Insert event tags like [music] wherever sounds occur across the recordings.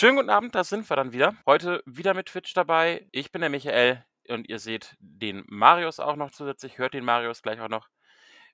Schönen guten Abend, da sind wir dann wieder. Heute wieder mit Twitch dabei. Ich bin der Michael und ihr seht den Marius auch noch zusätzlich. Hört den Marius gleich auch noch.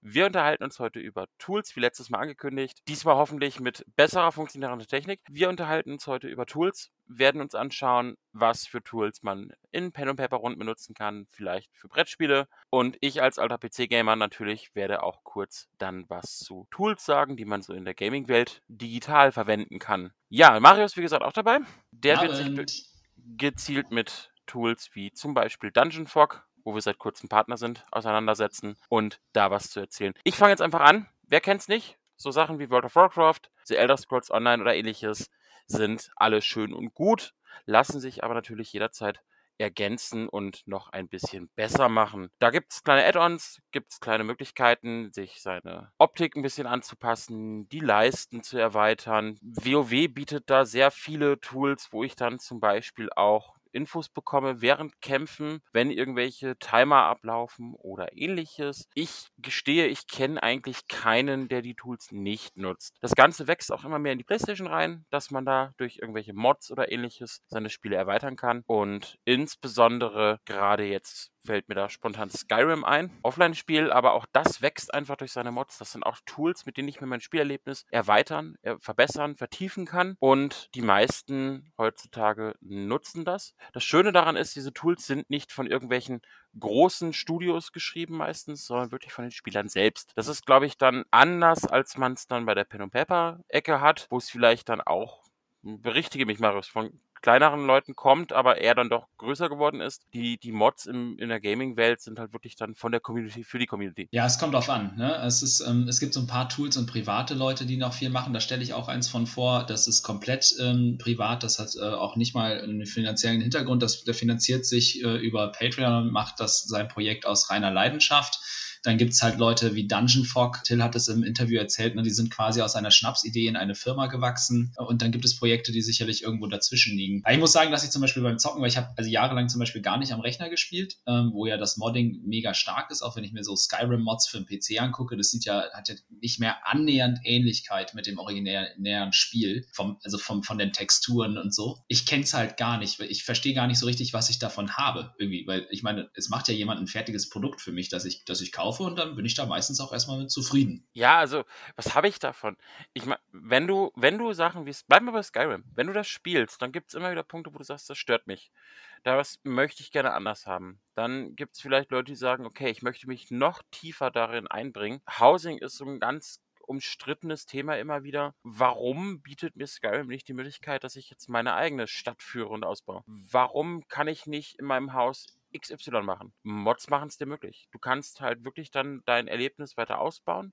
Wir unterhalten uns heute über Tools, wie letztes Mal angekündigt. Diesmal hoffentlich mit besserer funktionierender Technik. Wir unterhalten uns heute über Tools, werden uns anschauen, was für Tools man in Pen und Paper rund benutzen kann, vielleicht für Brettspiele. Und ich als alter PC-Gamer natürlich werde auch kurz dann was zu Tools sagen, die man so in der Gaming-Welt digital verwenden kann. Ja, Marius, wie gesagt, auch dabei. Der Abend. wird sich gezielt mit Tools wie zum Beispiel Dungeon Fog wo wir seit kurzem Partner sind, auseinandersetzen und da was zu erzählen. Ich fange jetzt einfach an. Wer kennt's nicht? So Sachen wie World of Warcraft, The Elder Scrolls Online oder ähnliches sind alle schön und gut, lassen sich aber natürlich jederzeit ergänzen und noch ein bisschen besser machen. Da gibt es kleine Add-ons, gibt es kleine Möglichkeiten, sich seine Optik ein bisschen anzupassen, die Leisten zu erweitern. WoW bietet da sehr viele Tools, wo ich dann zum Beispiel auch Infos bekomme während Kämpfen, wenn irgendwelche Timer ablaufen oder ähnliches. Ich gestehe, ich kenne eigentlich keinen, der die Tools nicht nutzt. Das Ganze wächst auch immer mehr in die PlayStation rein, dass man da durch irgendwelche Mods oder ähnliches seine Spiele erweitern kann. Und insbesondere gerade jetzt fällt mir da spontan Skyrim ein. Offline-Spiel, aber auch das wächst einfach durch seine Mods. Das sind auch Tools, mit denen ich mir mein Spielerlebnis erweitern, er verbessern, vertiefen kann. Und die meisten heutzutage nutzen das. Das Schöne daran ist, diese Tools sind nicht von irgendwelchen großen Studios geschrieben meistens, sondern wirklich von den Spielern selbst. Das ist, glaube ich, dann anders, als man es dann bei der Pen and Paper Ecke hat, wo es vielleicht dann auch berichtige mich, Marius, von kleineren Leuten kommt, aber er dann doch größer geworden ist. Die, die Mods im, in der Gaming-Welt sind halt wirklich dann von der Community für die Community. Ja, es kommt drauf an. Ne? Es, ist, ähm, es gibt so ein paar Tools und private Leute, die noch viel machen. Da stelle ich auch eins von vor. Das ist komplett ähm, privat. Das hat äh, auch nicht mal einen finanziellen Hintergrund. Das, der finanziert sich äh, über Patreon und macht das sein Projekt aus reiner Leidenschaft. Dann gibt es halt Leute wie Dungeon Fog. Till hat es im Interview erzählt, ne, die sind quasi aus einer Schnapsidee in eine Firma gewachsen. Und dann gibt es Projekte, die sicherlich irgendwo dazwischen liegen. Aber ich muss sagen, dass ich zum Beispiel beim Zocken, weil ich habe also jahrelang zum Beispiel gar nicht am Rechner gespielt, ähm, wo ja das Modding mega stark ist, auch wenn ich mir so Skyrim-Mods für den PC angucke, das sieht ja, hat ja nicht mehr annähernd Ähnlichkeit mit dem originären Spiel, vom, also vom, von den Texturen und so. Ich kenne es halt gar nicht, ich verstehe gar nicht so richtig, was ich davon habe, irgendwie, weil ich meine, es macht ja jemand ein fertiges Produkt für mich, das ich, das ich kaufe kaufe und dann bin ich da meistens auch erstmal mit zufrieden. Ja, also, was habe ich davon? Ich meine, wenn du, wenn du Sachen wie, bleib mal bei Skyrim, wenn du das spielst, dann gibt es immer wieder Punkte, wo du sagst, das stört mich. Das möchte ich gerne anders haben. Dann gibt es vielleicht Leute, die sagen, okay, ich möchte mich noch tiefer darin einbringen. Housing ist so ein ganz umstrittenes Thema immer wieder. Warum bietet mir Skyrim nicht die Möglichkeit, dass ich jetzt meine eigene Stadt führe und ausbaue? Warum kann ich nicht in meinem Haus XY machen. Mods machen es dir möglich. Du kannst halt wirklich dann dein Erlebnis weiter ausbauen.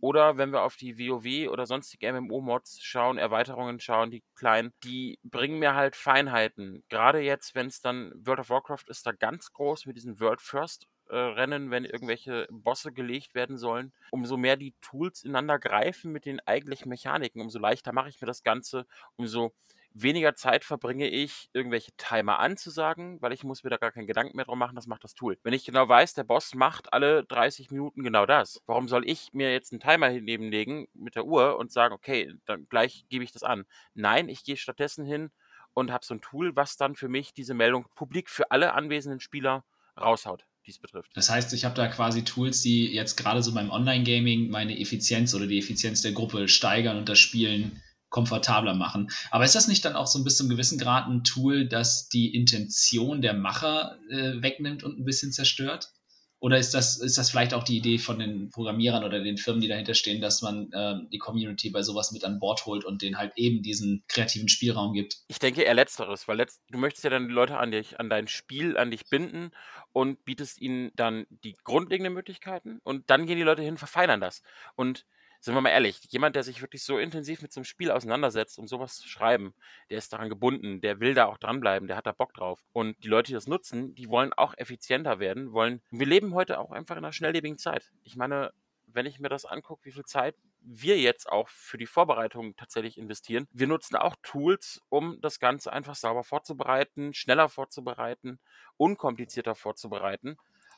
Oder wenn wir auf die WoW oder sonstige MMO-Mods schauen, Erweiterungen schauen, die kleinen, die bringen mir halt Feinheiten. Gerade jetzt, wenn es dann World of Warcraft ist da ganz groß mit diesen World First äh, Rennen, wenn irgendwelche Bosse gelegt werden sollen. Umso mehr die Tools ineinander greifen mit den eigentlichen Mechaniken, umso leichter mache ich mir das Ganze, umso weniger Zeit verbringe ich, irgendwelche Timer anzusagen, weil ich muss mir da gar keinen Gedanken mehr drum machen, das macht das Tool. Wenn ich genau weiß, der Boss macht alle 30 Minuten genau das, warum soll ich mir jetzt einen Timer nebenlegen mit der Uhr und sagen, okay, dann gleich gebe ich das an? Nein, ich gehe stattdessen hin und habe so ein Tool, was dann für mich diese Meldung publik für alle anwesenden Spieler raushaut dies betrifft. Das heißt, ich habe da quasi Tools, die jetzt gerade so beim Online-Gaming meine Effizienz oder die Effizienz der Gruppe steigern und das Spielen komfortabler machen. Aber ist das nicht dann auch so ein bis zum gewissen Grad ein Tool, das die Intention der Macher äh, wegnimmt und ein bisschen zerstört? Oder ist das, ist das vielleicht auch die Idee von den Programmierern oder den Firmen, die dahinter stehen, dass man äh, die Community bei sowas mit an Bord holt und denen halt eben diesen kreativen Spielraum gibt? Ich denke eher letzteres, weil letzt, du möchtest ja dann die Leute an dich, an dein Spiel, an dich binden und bietest ihnen dann die grundlegenden Möglichkeiten und dann gehen die Leute hin, verfeinern das. Und sind wir mal ehrlich, jemand, der sich wirklich so intensiv mit so einem Spiel auseinandersetzt, um sowas zu schreiben, der ist daran gebunden, der will da auch dranbleiben, der hat da Bock drauf. Und die Leute, die das nutzen, die wollen auch effizienter werden, wollen. Wir leben heute auch einfach in einer schnelllebigen Zeit. Ich meine, wenn ich mir das angucke, wie viel Zeit wir jetzt auch für die Vorbereitung tatsächlich investieren. Wir nutzen auch Tools, um das Ganze einfach sauber vorzubereiten, schneller vorzubereiten, unkomplizierter vorzubereiten.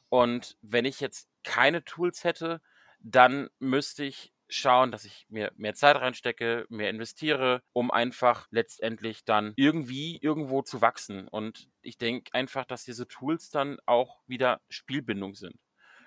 Und wenn ich jetzt keine Tools hätte, dann müsste ich schauen, dass ich mir mehr Zeit reinstecke, mehr investiere, um einfach letztendlich dann irgendwie irgendwo zu wachsen. Und ich denke einfach, dass diese Tools dann auch wieder Spielbindung sind.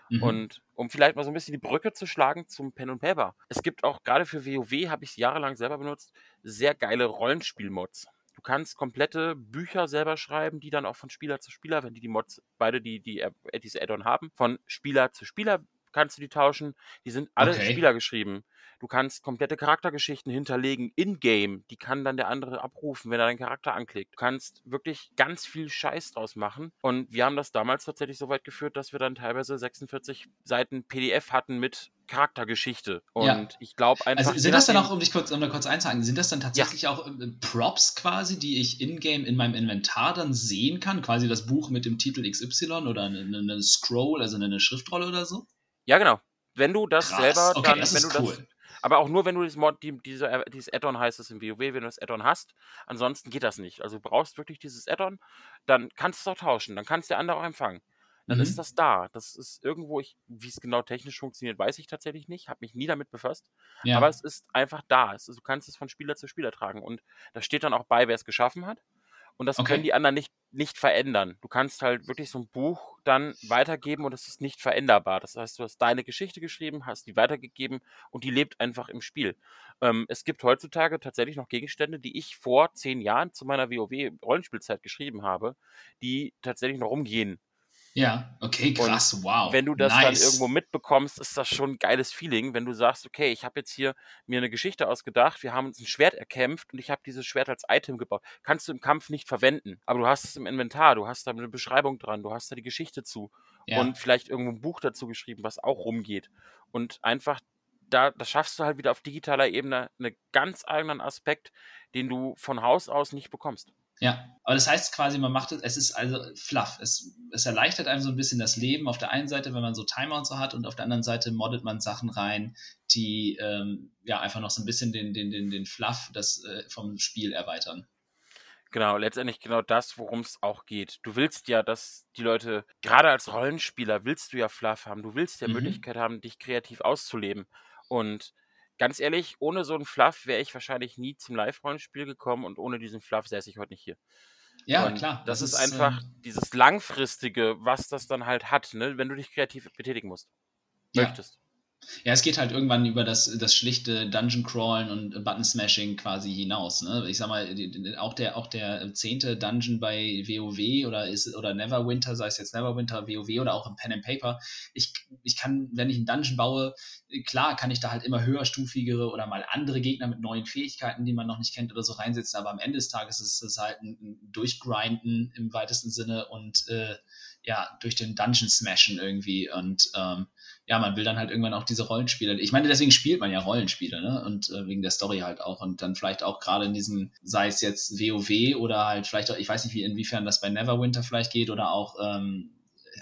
Mhm. Und um vielleicht mal so ein bisschen die Brücke zu schlagen zum Pen und Paper. Es gibt auch gerade für WoW, habe ich es jahrelang selber benutzt, sehr geile Rollenspielmods. Du kannst komplette Bücher selber schreiben, die dann auch von Spieler zu Spieler, wenn die die Mods beide die, die äh, diese Add-on haben, von Spieler zu Spieler kannst du die tauschen. Die sind alle okay. Spieler geschrieben. Du kannst komplette Charaktergeschichten hinterlegen in-game. Die kann dann der andere abrufen, wenn er deinen Charakter anklickt. Du kannst wirklich ganz viel Scheiß draus machen. Und wir haben das damals tatsächlich so weit geführt, dass wir dann teilweise 46 Seiten PDF hatten mit Charaktergeschichte. Und ja. ich glaube einfach. Also sind das dann auch, um dich kurz, um da kurz einzuhaken, sind das dann tatsächlich ja. auch äh, Props quasi, die ich in-game in meinem Inventar dann sehen kann? Quasi das Buch mit dem Titel XY oder eine, eine Scroll, also eine Schriftrolle oder so? Ja, genau. Wenn du das Krass. selber okay, dann, das wenn du cool. das aber auch nur, wenn du dieses Mod, die, diese, äh, dieses Add-on heißt es im WoW, wenn du das Add-on hast. Ansonsten geht das nicht. Also du brauchst wirklich dieses Add-on, dann kannst du es auch tauschen, dann kannst du der andere auch empfangen. Dann mhm. ist das da. Das ist irgendwo, wie es genau technisch funktioniert, weiß ich tatsächlich nicht. Habe mich nie damit befasst. Ja. Aber es ist einfach da. Ist, du kannst es von Spieler zu Spieler tragen. Und da steht dann auch bei, wer es geschaffen hat. Und das okay. können die anderen nicht, nicht verändern. Du kannst halt wirklich so ein Buch dann weitergeben und es ist nicht veränderbar. Das heißt, du hast deine Geschichte geschrieben, hast die weitergegeben und die lebt einfach im Spiel. Ähm, es gibt heutzutage tatsächlich noch Gegenstände, die ich vor zehn Jahren zu meiner WoW-Rollenspielzeit geschrieben habe, die tatsächlich noch rumgehen. Ja, okay, krass, und wow. Wenn du das nice. dann irgendwo mitbekommst, ist das schon ein geiles Feeling, wenn du sagst, okay, ich habe jetzt hier mir eine Geschichte ausgedacht, wir haben uns ein Schwert erkämpft und ich habe dieses Schwert als Item gebaut. Kannst du im Kampf nicht verwenden, aber du hast es im Inventar, du hast da eine Beschreibung dran, du hast da die Geschichte zu ja. und vielleicht irgendwo ein Buch dazu geschrieben, was auch rumgeht. Und einfach da, da schaffst du halt wieder auf digitaler Ebene einen ganz eigenen Aspekt, den du von Haus aus nicht bekommst. Ja, aber das heißt quasi, man macht es, es ist also fluff. Es, es erleichtert einem so ein bisschen das Leben auf der einen Seite, wenn man so Timer und so hat und auf der anderen Seite moddet man Sachen rein, die ähm, ja einfach noch so ein bisschen den, den, den, den Fluff das, äh, vom Spiel erweitern. Genau, letztendlich genau das, worum es auch geht. Du willst ja, dass die Leute, gerade als Rollenspieler, willst du ja Fluff haben. Du willst ja mhm. Möglichkeit haben, dich kreativ auszuleben. Und ganz ehrlich, ohne so einen Fluff wäre ich wahrscheinlich nie zum Live-Rollenspiel gekommen und ohne diesen Fluff säße ich heute nicht hier. Ja, und klar. Das, das ist, ist, einfach äh, dieses Langfristige, was das dann halt hat, ne? wenn du dich kreativ betätigen musst. Möchtest. Ja, es geht halt irgendwann über das, das schlichte Dungeon Crawlen und Button Smashing quasi hinaus. Ne? Ich sag mal, auch der, auch der zehnte Dungeon bei WoW oder ist oder Neverwinter, sei es jetzt Neverwinter, WoW oder auch im Pen and Paper, ich, ich kann, wenn ich einen Dungeon baue, klar kann ich da halt immer höherstufigere oder mal andere Gegner mit neuen Fähigkeiten, die man noch nicht kennt oder so reinsetzen, aber am Ende des Tages ist es halt ein, ein Durchgrinden im weitesten Sinne und äh, ja, durch den Dungeon smashen irgendwie und ähm, ja, man will dann halt irgendwann auch diese Rollenspiele. Ich meine, deswegen spielt man ja Rollenspiele, ne? Und äh, wegen der Story halt auch. Und dann vielleicht auch gerade in diesem, sei es jetzt WoW oder halt vielleicht auch, ich weiß nicht, wie inwiefern das bei Neverwinter vielleicht geht oder auch ähm,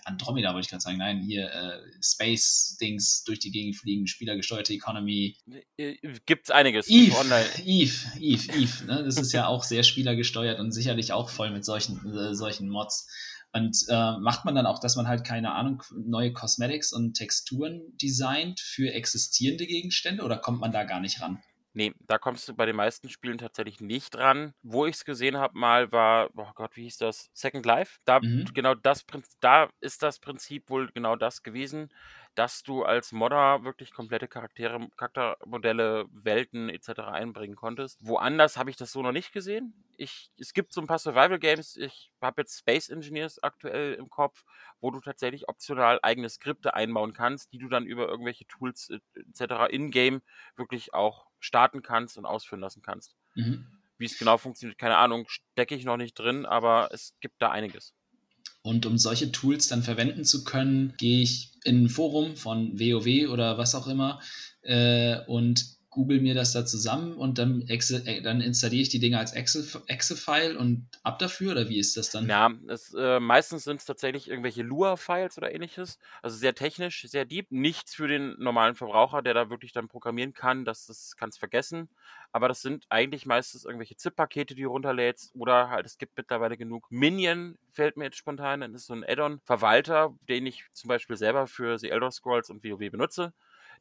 Andromeda wollte ich gerade sagen, nein, hier äh, Space-Dings durch die Gegend fliegen, spielergesteuerte Economy. Äh, Gibt's einiges. Eve, online. Eve, Eve, Eve, ne? Das ist ja auch sehr spielergesteuert und sicherlich auch voll mit solchen, äh, solchen Mods. Und äh, macht man dann auch, dass man halt, keine Ahnung, neue Cosmetics und Texturen designt für existierende Gegenstände oder kommt man da gar nicht ran? Nee, da kommst du bei den meisten Spielen tatsächlich nicht ran. Wo ich es gesehen habe mal war, oh Gott, wie hieß das? Second Life. Da mhm. genau das da ist das Prinzip wohl genau das gewesen dass du als Modder wirklich komplette Charaktere, Charaktermodelle, Welten etc. einbringen konntest. Woanders habe ich das so noch nicht gesehen. Ich, es gibt so ein paar Survival-Games, ich habe jetzt Space Engineers aktuell im Kopf, wo du tatsächlich optional eigene Skripte einbauen kannst, die du dann über irgendwelche Tools etc. in-game wirklich auch starten kannst und ausführen lassen kannst. Mhm. Wie es genau funktioniert, keine Ahnung, stecke ich noch nicht drin, aber es gibt da einiges. Und um solche Tools dann verwenden zu können, gehe ich in ein Forum von WoW oder was auch immer äh, und google mir das da zusammen und dann, Excel, äh, dann installiere ich die Dinge als Excel-File Excel und ab dafür oder wie ist das dann? Ja, es, äh, meistens sind es tatsächlich irgendwelche Lua-Files oder ähnliches. Also sehr technisch, sehr deep. Nichts für den normalen Verbraucher, der da wirklich dann programmieren kann. Das, das kannst vergessen. Aber das sind eigentlich meistens irgendwelche ZIP-Pakete, die du runterlädst. Oder halt, es gibt mittlerweile genug Minion, fällt mir jetzt spontan. Das ist so ein Add-on-Verwalter, den ich zum Beispiel selber für The Elder Scrolls und WoW benutze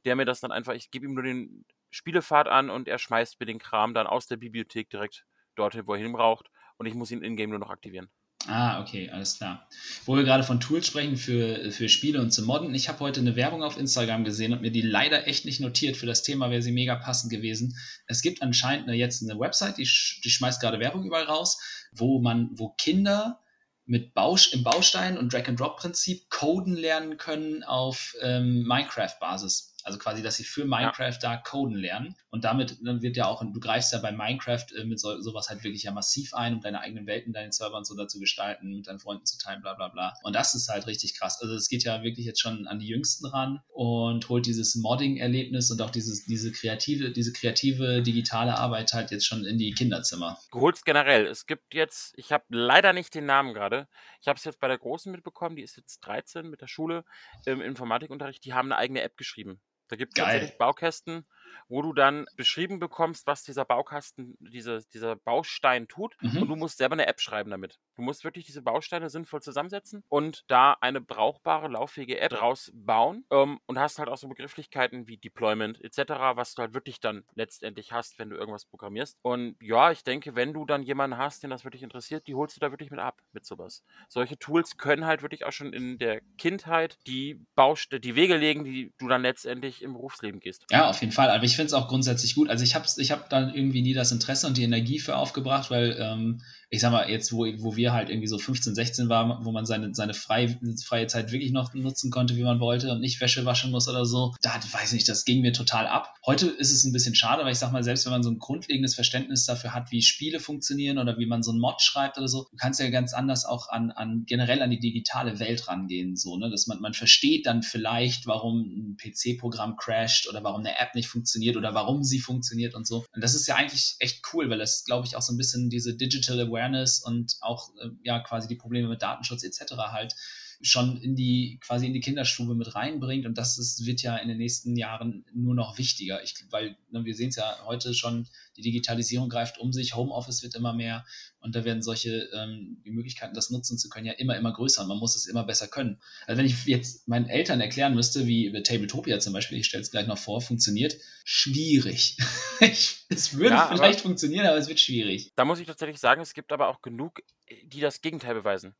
der mir das dann einfach, ich gebe ihm nur den Spielefahrt an und er schmeißt mir den Kram dann aus der Bibliothek direkt dorthin, wo er hin braucht und ich muss ihn in-game nur noch aktivieren. Ah, okay, alles klar. Wo wir gerade von Tools sprechen für, für Spiele und zu modden, ich habe heute eine Werbung auf Instagram gesehen und mir die leider echt nicht notiert. Für das Thema wäre sie mega passend gewesen. Es gibt anscheinend eine, jetzt eine Website, die, die schmeißt gerade Werbung überall raus, wo man, wo Kinder mit Baus im Baustein- und Drag-and-Drop-Prinzip coden lernen können auf ähm, Minecraft-Basis. Also quasi, dass sie für Minecraft ja. da coden lernen. Und damit dann wird ja auch, du greifst ja bei Minecraft äh, mit so, sowas halt wirklich ja massiv ein, um deine eigenen Welten, deinen Servern so dazu gestalten, mit deinen Freunden zu teilen, bla bla bla. Und das ist halt richtig krass. Also es geht ja wirklich jetzt schon an die Jüngsten ran und holt dieses Modding-Erlebnis und auch dieses, diese kreative, diese kreative digitale Arbeit halt jetzt schon in die Kinderzimmer. Du holst generell. Es gibt jetzt, ich habe leider nicht den Namen gerade. Ich habe es jetzt bei der Großen mitbekommen, die ist jetzt 13 mit der Schule im Informatikunterricht, die haben eine eigene App geschrieben. Da gibt es tatsächlich Baukästen, wo du dann beschrieben bekommst, was dieser Baukasten, diese, dieser Baustein tut. Mhm. Und du musst selber eine App schreiben damit. Du musst wirklich diese Bausteine sinnvoll zusammensetzen und da eine brauchbare, lauffähige App draus bauen ähm, und hast halt auch so Begrifflichkeiten wie Deployment etc., was du halt wirklich dann letztendlich hast, wenn du irgendwas programmierst. Und ja, ich denke, wenn du dann jemanden hast, den das wirklich interessiert, die holst du da wirklich mit ab, mit sowas. Solche Tools können halt wirklich auch schon in der Kindheit die Bauste die Wege legen, die du dann letztendlich im Berufsleben gehst. Ja, auf jeden Fall. Aber ich finde es auch grundsätzlich gut. Also ich habe ich hab dann irgendwie nie das Interesse und die Energie für aufgebracht, weil ähm, ich sag mal, jetzt, wo, wo wir halt irgendwie so 15, 16 waren, wo man seine, seine freie, freie Zeit wirklich noch nutzen konnte, wie man wollte und nicht Wäsche waschen muss oder so, da weiß ich nicht, das ging mir total ab. Heute ist es ein bisschen schade, weil ich sag mal, selbst wenn man so ein grundlegendes Verständnis dafür hat, wie Spiele funktionieren oder wie man so ein Mod schreibt oder so, du kannst ja ganz anders auch an, an generell an die digitale Welt rangehen, so, ne, dass man, man versteht dann vielleicht, warum ein PC-Programm crasht oder warum eine App nicht funktioniert oder warum sie funktioniert und so. Und das ist ja eigentlich echt cool, weil das, glaube ich, auch so ein bisschen diese Digital Awareness Awareness und auch äh, ja quasi die Probleme mit Datenschutz etc. halt schon in die quasi in die Kinderstube mit reinbringt und das ist, wird ja in den nächsten Jahren nur noch wichtiger. Ich, weil ne, wir sehen es ja heute schon, die Digitalisierung greift um sich, Homeoffice wird immer mehr und da werden solche ähm, die Möglichkeiten, das nutzen zu können, ja immer immer größer und man muss es immer besser können. Also wenn ich jetzt meinen Eltern erklären müsste, wie Tabletopia zum Beispiel, ich stelle es gleich noch vor, funktioniert, schwierig. [laughs] es würde ja, vielleicht funktionieren, aber es wird schwierig. Da muss ich tatsächlich sagen, es gibt aber auch genug, die das Gegenteil beweisen.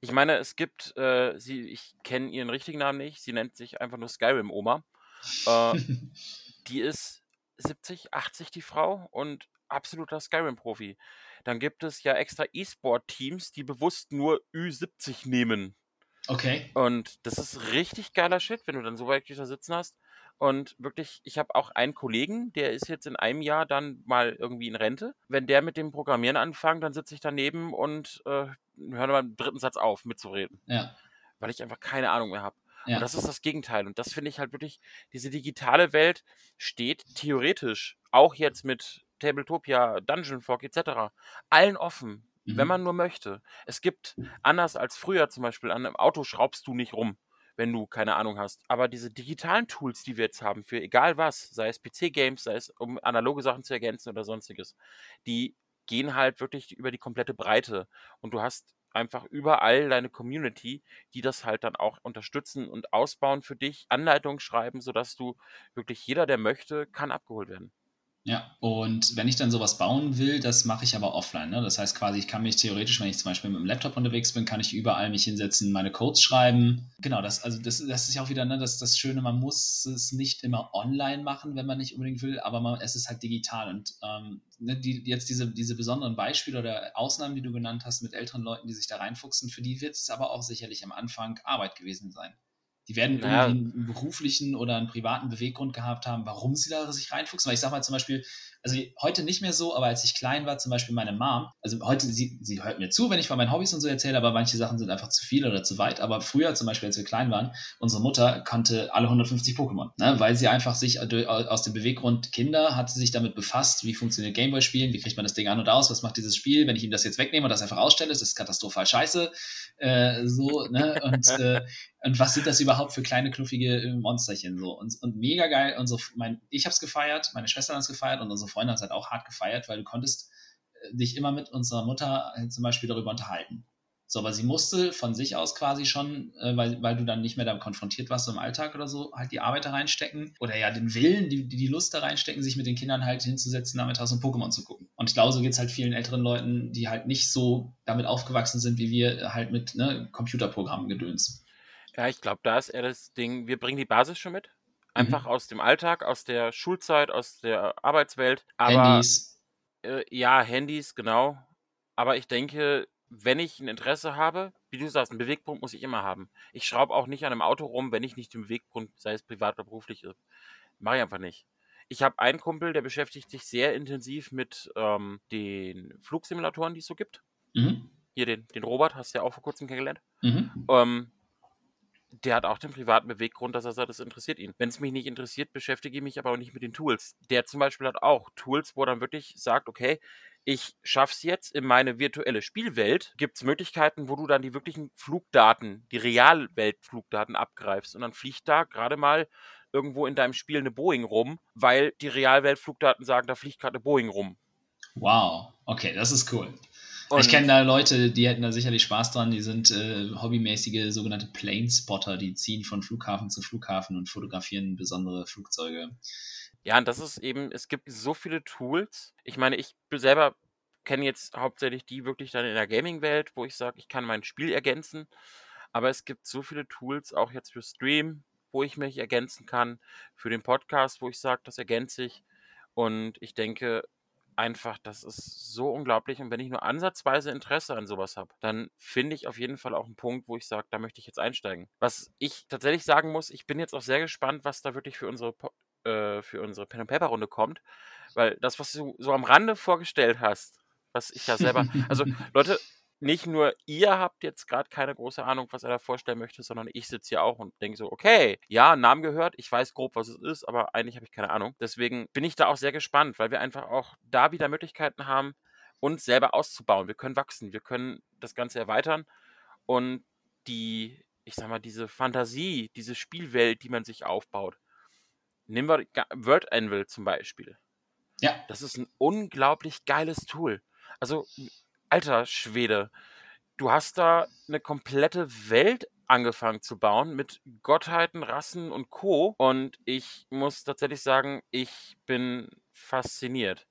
Ich meine, es gibt, äh, sie, ich kenne ihren richtigen Namen nicht, sie nennt sich einfach nur Skyrim Oma. Äh, [laughs] die ist 70, 80 die Frau und absoluter Skyrim-Profi. Dann gibt es ja extra E-Sport-Teams, die bewusst nur Ü70 nehmen. Okay. Und das ist richtig geiler Shit, wenn du dann so weit da sitzen hast. Und wirklich, ich habe auch einen Kollegen, der ist jetzt in einem Jahr dann mal irgendwie in Rente. Wenn der mit dem Programmieren anfängt, dann sitze ich daneben und äh, höre beim dritten Satz auf, mitzureden. Ja. Weil ich einfach keine Ahnung mehr habe. Ja. Und das ist das Gegenteil. Und das finde ich halt wirklich, diese digitale Welt steht theoretisch auch jetzt mit Tabletopia, Dungeon Fog etc. allen offen, mhm. wenn man nur möchte. Es gibt, anders als früher zum Beispiel, an einem Auto schraubst du nicht rum wenn du keine Ahnung hast. Aber diese digitalen Tools, die wir jetzt haben, für egal was, sei es PC-Games, sei es um analoge Sachen zu ergänzen oder sonstiges, die gehen halt wirklich über die komplette Breite. Und du hast einfach überall deine Community, die das halt dann auch unterstützen und ausbauen für dich, Anleitungen schreiben, sodass du wirklich jeder, der möchte, kann abgeholt werden. Ja, und wenn ich dann sowas bauen will, das mache ich aber offline. Ne? Das heißt quasi, ich kann mich theoretisch, wenn ich zum Beispiel mit dem Laptop unterwegs bin, kann ich überall mich hinsetzen, meine Codes schreiben. Genau, das, also das, das ist ja auch wieder ne, das, das Schöne, man muss es nicht immer online machen, wenn man nicht unbedingt will, aber man, es ist halt digital. Und ähm, ne, die, jetzt diese, diese besonderen Beispiele oder Ausnahmen, die du genannt hast mit älteren Leuten, die sich da reinfuchsen, für die wird es aber auch sicherlich am Anfang Arbeit gewesen sein. Die werden naja. irgendwie einen beruflichen oder einen privaten Beweggrund gehabt haben, warum sie da sich reinfuchsen. Weil ich sag mal zum Beispiel, also heute nicht mehr so, aber als ich klein war, zum Beispiel meine Mom, also heute, sie, sie hört mir zu, wenn ich von meinen Hobbys und so erzähle, aber manche Sachen sind einfach zu viel oder zu weit. Aber früher zum Beispiel, als wir klein waren, unsere Mutter kannte alle 150 Pokémon, ne? weil sie einfach sich aus dem Beweggrund Kinder hat sie sich damit befasst, wie funktioniert Gameboy-Spielen, wie kriegt man das Ding an und aus, was macht dieses Spiel, wenn ich ihm das jetzt wegnehme und das einfach ausstelle, ist das katastrophal scheiße. Äh, so, ne? Und, äh, und was sind das überhaupt für kleine, knuffige Monsterchen? So. Und, und mega geil. Und so, mein, ich habe es gefeiert, meine Schwester hat es gefeiert und unsere Freunde haben es halt auch hart gefeiert, weil du konntest äh, dich immer mit unserer Mutter äh, zum Beispiel darüber unterhalten. So, aber sie musste von sich aus quasi schon, äh, weil, weil du dann nicht mehr damit konfrontiert warst so im Alltag oder so, halt die Arbeit da reinstecken oder ja den Willen, die, die Lust da reinstecken, sich mit den Kindern halt hinzusetzen, damit aus und Pokémon zu gucken. Und ich glaube, so geht es halt vielen älteren Leuten, die halt nicht so damit aufgewachsen sind, wie wir halt mit ne, Computerprogrammen gedöns. Ja, ich glaube, da ist eher das Ding, wir bringen die Basis schon mit. Einfach mhm. aus dem Alltag, aus der Schulzeit, aus der Arbeitswelt. Aber, Handys. Äh, ja, Handys, genau. Aber ich denke, wenn ich ein Interesse habe, wie du sagst, einen Bewegpunkt muss ich immer haben. Ich schraube auch nicht an einem Auto rum, wenn ich nicht den Bewegpunkt, sei es privat oder beruflich, ist. Mache ich einfach nicht. Ich habe einen Kumpel, der beschäftigt sich sehr intensiv mit ähm, den Flugsimulatoren, die es so gibt. Mhm. Hier den, den Robert, hast du ja auch vor kurzem kennengelernt. Mhm. Ähm, der hat auch den privaten Beweggrund, dass er sagt, das interessiert ihn. Wenn es mich nicht interessiert, beschäftige ich mich aber auch nicht mit den Tools. Der zum Beispiel hat auch Tools, wo er dann wirklich sagt, okay, ich schaffe es jetzt in meine virtuelle Spielwelt, gibt es Möglichkeiten, wo du dann die wirklichen Flugdaten, die Realweltflugdaten abgreifst und dann fliegt da gerade mal irgendwo in deinem Spiel eine Boeing rum, weil die Realweltflugdaten sagen, da fliegt gerade eine Boeing rum. Wow, okay, das ist cool. Und ich kenne da Leute, die hätten da sicherlich Spaß dran. Die sind äh, hobbymäßige sogenannte Planespotter, die ziehen von Flughafen zu Flughafen und fotografieren besondere Flugzeuge. Ja, und das ist eben, es gibt so viele Tools. Ich meine, ich selber kenne jetzt hauptsächlich die wirklich dann in der Gaming-Welt, wo ich sage, ich kann mein Spiel ergänzen. Aber es gibt so viele Tools, auch jetzt für Stream, wo ich mich ergänzen kann, für den Podcast, wo ich sage, das ergänze ich. Und ich denke einfach, das ist so unglaublich. Und wenn ich nur ansatzweise Interesse an sowas habe, dann finde ich auf jeden Fall auch einen Punkt, wo ich sage, da möchte ich jetzt einsteigen. Was ich tatsächlich sagen muss, ich bin jetzt auch sehr gespannt, was da wirklich für unsere äh, für unsere Pen and Paper Runde kommt, weil das, was du so am Rande vorgestellt hast, was ich ja selber, also [laughs] Leute, nicht nur ihr habt jetzt gerade keine große Ahnung, was er da vorstellen möchte, sondern ich sitze hier auch und denke so, okay, ja, Namen gehört, ich weiß grob, was es ist, aber eigentlich habe ich keine Ahnung. Deswegen bin ich da auch sehr gespannt, weil wir einfach auch da wieder Möglichkeiten haben, uns selber auszubauen. Wir können wachsen, wir können das Ganze erweitern und die, ich sag mal, diese Fantasie, diese Spielwelt, die man sich aufbaut, Nehmen wir Word Anvil zum Beispiel. Ja. Das ist ein unglaublich geiles Tool. Also, alter Schwede, du hast da eine komplette Welt angefangen zu bauen mit Gottheiten, Rassen und Co. Und ich muss tatsächlich sagen, ich bin fasziniert.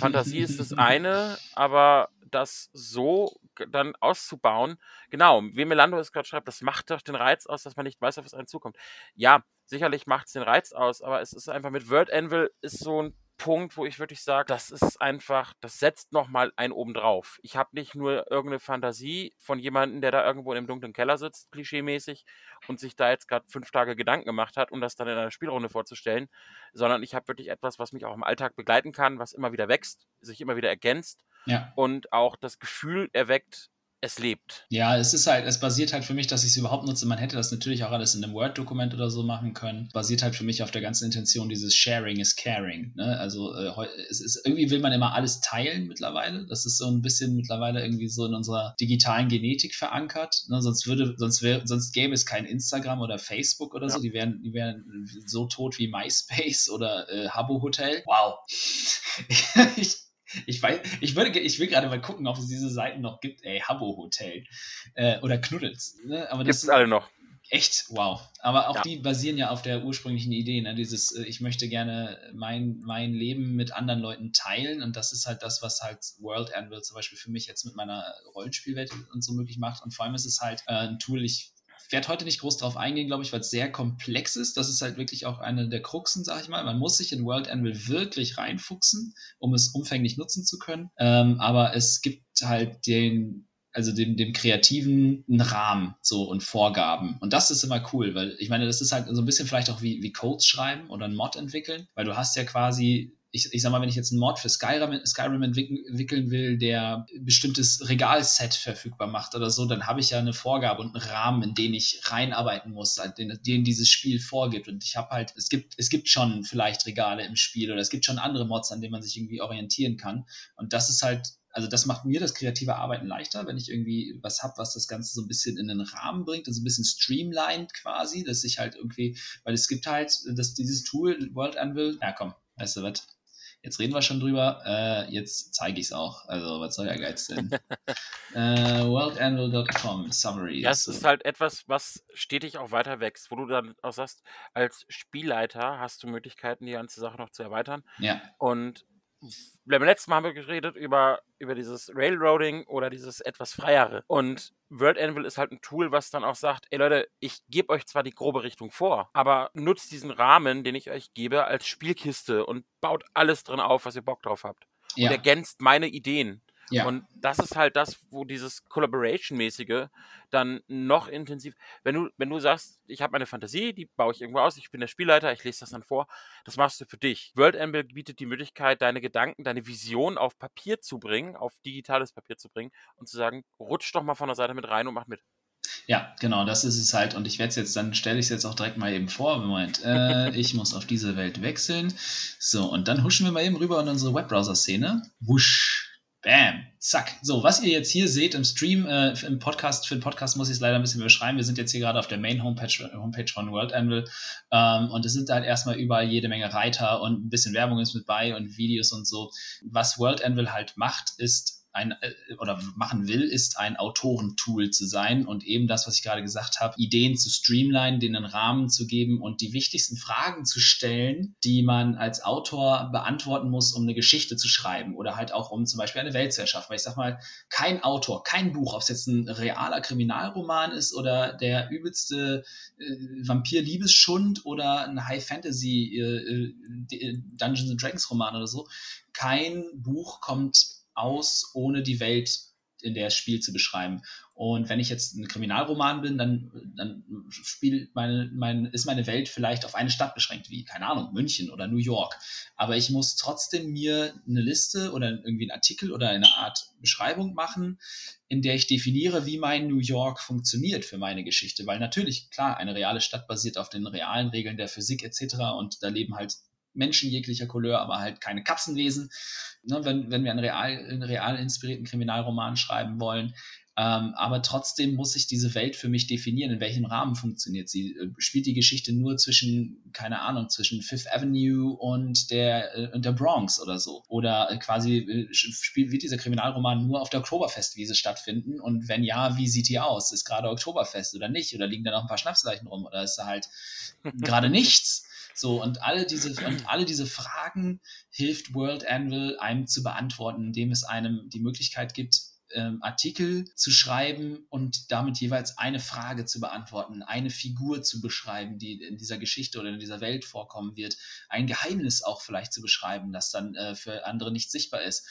Fantasie ist das [laughs] eine, aber das so dann auszubauen, genau, wie Melando es gerade schreibt, das macht doch den Reiz aus, dass man nicht weiß, auf was einen zukommt. Ja, sicherlich macht es den Reiz aus, aber es ist einfach mit Word Anvil ist so ein Punkt, wo ich wirklich sage, das ist einfach, das setzt nochmal ein oben drauf. Ich habe nicht nur irgendeine Fantasie von jemandem, der da irgendwo in einem dunklen Keller sitzt, klischeemäßig, und sich da jetzt gerade fünf Tage Gedanken gemacht hat, um das dann in einer Spielrunde vorzustellen, sondern ich habe wirklich etwas, was mich auch im Alltag begleiten kann, was immer wieder wächst, sich immer wieder ergänzt ja. und auch das Gefühl erweckt, es lebt. Ja, es ist halt, es basiert halt für mich, dass ich es überhaupt nutze. Man hätte das natürlich auch alles in einem Word-Dokument oder so machen können. Basiert halt für mich auf der ganzen Intention dieses Sharing is Caring. Ne? Also äh, es ist, irgendwie will man immer alles teilen mittlerweile. Das ist so ein bisschen mittlerweile irgendwie so in unserer digitalen Genetik verankert. Ne? Sonst würde, sonst wäre, sonst gäbe es kein Instagram oder Facebook oder ja. so. Die wären, die wären so tot wie MySpace oder äh, Habbo Hotel. Wow. [laughs] ich, ich weiß, ich würde, ich will gerade mal gucken, ob es diese Seiten noch gibt. Ey, Habbo Hotel äh, oder Knuddels. Ne? Aber Gibt's das alle noch. Echt, wow. Aber auch ja. die basieren ja auf der ursprünglichen Idee, ne? Dieses, äh, ich möchte gerne mein, mein Leben mit anderen Leuten teilen und das ist halt das, was halt World Anvil zum Beispiel für mich jetzt mit meiner Rollenspielwelt und so möglich macht. Und vor allem ist es halt äh, ein Tool, ich werde heute nicht groß drauf eingehen, glaube ich, weil es sehr komplex ist. Das ist halt wirklich auch eine der Kruxen, sage ich mal. Man muss sich in World Anvil wirklich reinfuchsen, um es umfänglich nutzen zu können. Ähm, aber es gibt halt den also dem, dem kreativen Rahmen so und Vorgaben. Und das ist immer cool, weil ich meine, das ist halt so ein bisschen vielleicht auch wie, wie Codes schreiben oder ein Mod entwickeln, weil du hast ja quasi ich, ich sag mal, wenn ich jetzt einen Mod für Skyrim, Skyrim entwickeln will, der bestimmtes Regalset verfügbar macht oder so, dann habe ich ja eine Vorgabe und einen Rahmen, in den ich reinarbeiten muss, den, den dieses Spiel vorgibt. Und ich habe halt, es gibt, es gibt schon vielleicht Regale im Spiel oder es gibt schon andere Mods, an denen man sich irgendwie orientieren kann. Und das ist halt also das macht mir das kreative Arbeiten leichter, wenn ich irgendwie was habe, was das Ganze so ein bisschen in den Rahmen bringt, also ein bisschen streamlined quasi, dass ich halt irgendwie, weil es gibt halt, dass dieses Tool World Anvil, ja komm, weißt du was, Jetzt reden wir schon drüber. Äh, jetzt zeige ich es auch. Also, was soll der Geiz denn? [laughs] äh, worldanvil.com Summary. Ja, es ist halt etwas, was stetig auch weiter wächst, wo du dann auch sagst, als Spielleiter hast du Möglichkeiten, die ganze Sache noch zu erweitern. Ja. Und beim letzten Mal haben wir geredet über, über dieses Railroading oder dieses etwas freiere. Und World Anvil ist halt ein Tool, was dann auch sagt, ey Leute, ich gebe euch zwar die grobe Richtung vor, aber nutzt diesen Rahmen, den ich euch gebe, als Spielkiste und baut alles drin auf, was ihr Bock drauf habt. Ja. Und ergänzt meine Ideen. Ja. Und das ist halt das, wo dieses Collaboration-mäßige dann noch intensiv, wenn du, wenn du sagst, ich habe meine Fantasie, die baue ich irgendwo aus, ich bin der Spielleiter, ich lese das dann vor, das machst du für dich. World Amble bietet die Möglichkeit, deine Gedanken, deine Vision auf Papier zu bringen, auf digitales Papier zu bringen und zu sagen, rutsch doch mal von der Seite mit rein und mach mit. Ja, genau, das ist es halt. Und ich werde es jetzt, dann stelle ich es jetzt auch direkt mal eben vor. Moment, äh, ich muss auf diese Welt wechseln. So, und dann huschen wir mal eben rüber in unsere Webbrowser-Szene. Wusch. Bam, zack. So, was ihr jetzt hier seht im Stream, äh, im Podcast, für den Podcast muss ich es leider ein bisschen beschreiben. Wir sind jetzt hier gerade auf der Main Homepage, Homepage von World Anvil ähm, und es sind halt erstmal überall jede Menge Reiter und ein bisschen Werbung ist mit bei und Videos und so. Was World Anvil halt macht, ist ein äh, oder machen will, ist ein Autorentool zu sein und eben das, was ich gerade gesagt habe, Ideen zu streamlinen, denen einen Rahmen zu geben und die wichtigsten Fragen zu stellen, die man als Autor beantworten muss, um eine Geschichte zu schreiben oder halt auch um zum Beispiel eine Welt zu erschaffen. Weil ich sag mal, kein Autor, kein Buch, ob es jetzt ein realer Kriminalroman ist oder der übelste äh, Vampir-Liebesschund oder ein High-Fantasy äh, äh, Dungeons and Dragons Roman oder so, kein Buch kommt aus, ohne die Welt, in der es spielt, zu beschreiben. Und wenn ich jetzt ein Kriminalroman bin, dann, dann spielt meine, mein, ist meine Welt vielleicht auf eine Stadt beschränkt, wie, keine Ahnung, München oder New York. Aber ich muss trotzdem mir eine Liste oder irgendwie einen Artikel oder eine Art Beschreibung machen, in der ich definiere, wie mein New York funktioniert für meine Geschichte. Weil natürlich, klar, eine reale Stadt basiert auf den realen Regeln der Physik etc. Und da leben halt Menschen jeglicher Couleur, aber halt keine Katzenwesen. Ne, wenn, wenn wir einen real, einen real inspirierten Kriminalroman schreiben wollen. Ähm, aber trotzdem muss ich diese Welt für mich definieren, in welchem Rahmen funktioniert sie. Äh, spielt die Geschichte nur zwischen, keine Ahnung, zwischen Fifth Avenue und der, äh, und der Bronx oder so? Oder äh, quasi äh, spielt, wird dieser Kriminalroman nur auf der Oktoberfestwiese stattfinden? Und wenn ja, wie sieht die aus? Ist gerade Oktoberfest oder nicht? Oder liegen da noch ein paar Schnapsleichen rum? Oder ist da halt [laughs] gerade nichts? So, und alle diese, und alle diese Fragen hilft World Anvil einem zu beantworten, indem es einem die Möglichkeit gibt, ähm, Artikel zu schreiben und damit jeweils eine Frage zu beantworten, eine Figur zu beschreiben, die in dieser Geschichte oder in dieser Welt vorkommen wird, ein Geheimnis auch vielleicht zu beschreiben, das dann äh, für andere nicht sichtbar ist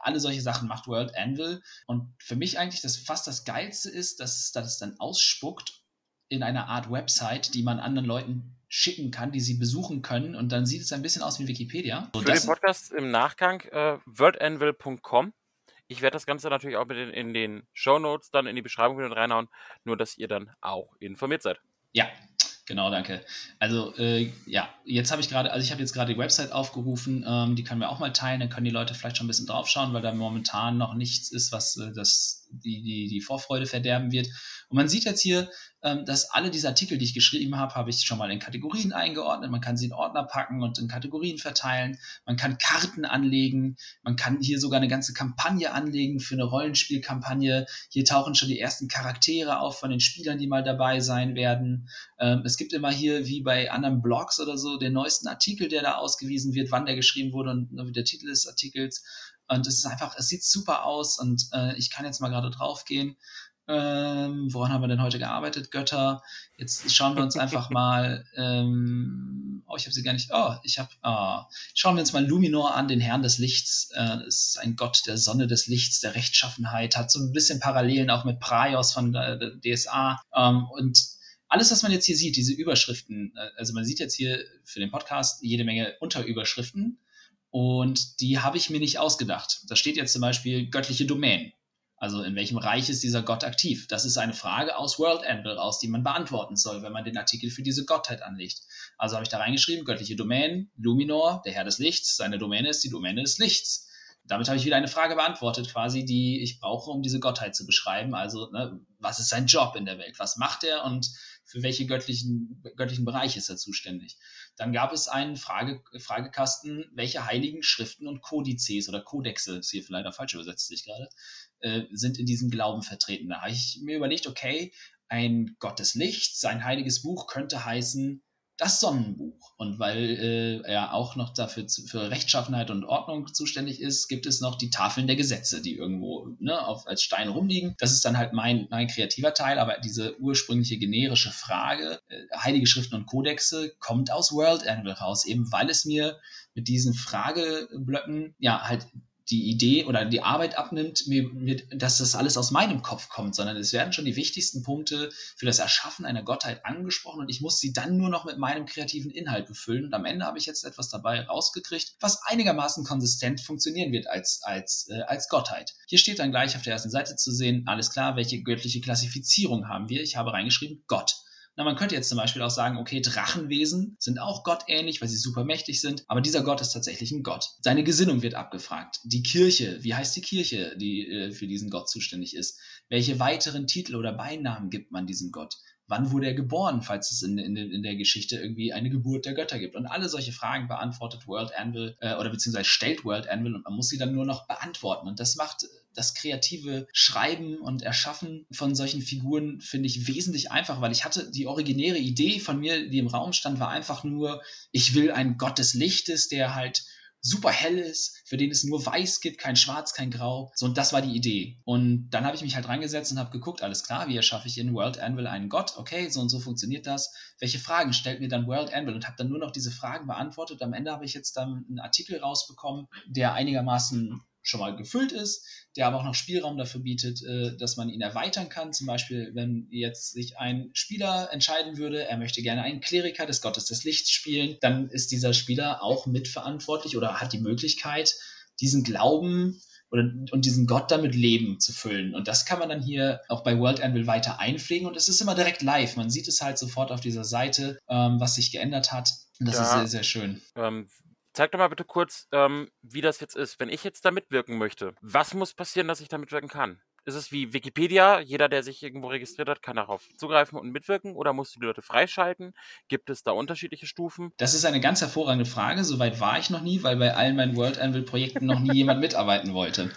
alle solche Sachen macht World Anvil. Und für mich eigentlich das fast das Geilste ist, dass, dass es dann ausspuckt in einer Art Website, die man anderen Leuten schicken kann, die sie besuchen können. Und dann sieht es ein bisschen aus wie Wikipedia. Für den Podcast im Nachgang äh, wordanvil.com. Ich werde das Ganze natürlich auch mit in, in den Show Notes dann in die Beschreibung wieder reinhauen, nur dass ihr dann auch informiert seid. Ja, Genau, danke. Also äh, ja, jetzt habe ich gerade, also ich habe jetzt gerade die Website aufgerufen, ähm, die können wir auch mal teilen, dann können die Leute vielleicht schon ein bisschen draufschauen, weil da momentan noch nichts ist, was äh, das, die, die, die Vorfreude verderben wird. Und man sieht jetzt hier, ähm, dass alle diese Artikel, die ich geschrieben habe, habe ich schon mal in Kategorien eingeordnet. Man kann sie in Ordner packen und in Kategorien verteilen. Man kann Karten anlegen. Man kann hier sogar eine ganze Kampagne anlegen für eine Rollenspielkampagne. Hier tauchen schon die ersten Charaktere auf von den Spielern, die mal dabei sein werden. Ähm, es gibt immer hier, wie bei anderen Blogs oder so, den neuesten Artikel, der da ausgewiesen wird, wann der geschrieben wurde und wie der Titel des Artikels. Und es ist einfach, es sieht super aus und äh, ich kann jetzt mal gerade drauf gehen. Ähm, woran haben wir denn heute gearbeitet? Götter. Jetzt schauen wir uns einfach [laughs] mal. Ähm, oh, ich habe sie gar nicht. Oh, ich habe. Oh. Schauen wir uns mal Luminor an, den Herrn des Lichts. Äh, ist ein Gott der Sonne des Lichts, der Rechtschaffenheit. Hat so ein bisschen Parallelen auch mit Praios von der, der DSA. Ähm, und alles, was man jetzt hier sieht, diese Überschriften, äh, also man sieht jetzt hier für den Podcast jede Menge Unterüberschriften. Und die habe ich mir nicht ausgedacht. Da steht jetzt zum Beispiel göttliche Domänen. Also in welchem Reich ist dieser Gott aktiv? Das ist eine Frage aus World Anvil raus, die man beantworten soll, wenn man den Artikel für diese Gottheit anlegt. Also habe ich da reingeschrieben, göttliche Domänen, Luminor, der Herr des Lichts, seine Domäne ist die Domäne des Lichts. damit habe ich wieder eine Frage beantwortet, quasi, die ich brauche, um diese Gottheit zu beschreiben. Also, ne, was ist sein Job in der Welt? Was macht er und für welche göttlichen, göttlichen Bereiche ist er zuständig? Dann gab es einen Frage, Fragekasten, welche heiligen Schriften und Kodizes oder Kodexe, ist hier leider falsch übersetzt sich gerade, äh, sind in diesem Glauben vertreten. Da habe ich mir überlegt, okay, ein Gott des Lichts, sein heiliges Buch könnte heißen das Sonnenbuch. Und weil äh, er auch noch dafür zu, für Rechtschaffenheit und Ordnung zuständig ist, gibt es noch die Tafeln der Gesetze, die irgendwo ne, auf, als Stein rumliegen. Das ist dann halt mein, mein kreativer Teil, aber diese ursprüngliche generische Frage, äh, Heilige Schriften und Kodexe, kommt aus World Anvil raus, eben weil es mir mit diesen Frageblöcken ja halt die Idee oder die Arbeit abnimmt, mir, mir, dass das alles aus meinem Kopf kommt, sondern es werden schon die wichtigsten Punkte für das Erschaffen einer Gottheit angesprochen und ich muss sie dann nur noch mit meinem kreativen Inhalt befüllen. Und am Ende habe ich jetzt etwas dabei rausgekriegt, was einigermaßen konsistent funktionieren wird als, als, äh, als Gottheit. Hier steht dann gleich auf der ersten Seite zu sehen, alles klar, welche göttliche Klassifizierung haben wir? Ich habe reingeschrieben Gott. Na, man könnte jetzt zum Beispiel auch sagen, okay, Drachenwesen sind auch gottähnlich, weil sie super mächtig sind, aber dieser Gott ist tatsächlich ein Gott. Seine Gesinnung wird abgefragt. Die Kirche, wie heißt die Kirche, die äh, für diesen Gott zuständig ist? Welche weiteren Titel oder Beinamen gibt man diesem Gott? Wann wurde er geboren, falls es in, in, in, der Geschichte irgendwie eine Geburt der Götter gibt. Und alle solche Fragen beantwortet World Anvil äh, oder beziehungsweise stellt World Anvil und man muss sie dann nur noch beantworten. Und das macht das kreative Schreiben und Erschaffen von solchen Figuren finde ich wesentlich einfacher, weil ich hatte die originäre Idee von mir, die im Raum stand, war einfach nur, ich will einen Gott des Lichtes, der halt super hell ist, für den es nur weiß gibt, kein Schwarz, kein Grau. So, und das war die Idee. Und dann habe ich mich halt reingesetzt und habe geguckt, alles klar, wie erschaffe ich in World Anvil einen Gott? Okay, so und so funktioniert das. Welche Fragen stellt mir dann World Anvil? Und habe dann nur noch diese Fragen beantwortet. Am Ende habe ich jetzt dann einen Artikel rausbekommen, der einigermaßen schon mal gefüllt ist, der aber auch noch Spielraum dafür bietet, äh, dass man ihn erweitern kann. Zum Beispiel, wenn jetzt sich ein Spieler entscheiden würde, er möchte gerne einen Kleriker des Gottes des Lichts spielen, dann ist dieser Spieler auch mitverantwortlich oder hat die Möglichkeit, diesen Glauben oder, und diesen Gott damit Leben zu füllen. Und das kann man dann hier auch bei World Anvil weiter einpflegen und es ist immer direkt live. Man sieht es halt sofort auf dieser Seite, ähm, was sich geändert hat. Und das ja, ist sehr, sehr schön. Ähm, Zeig doch mal bitte kurz, ähm, wie das jetzt ist. Wenn ich jetzt da mitwirken möchte, was muss passieren, dass ich da mitwirken kann? Ist es wie Wikipedia? Jeder, der sich irgendwo registriert hat, kann darauf zugreifen und mitwirken? Oder musst du die Leute freischalten? Gibt es da unterschiedliche Stufen? Das ist eine ganz hervorragende Frage. Soweit war ich noch nie, weil bei allen meinen World Anvil-Projekten noch nie jemand mitarbeiten wollte.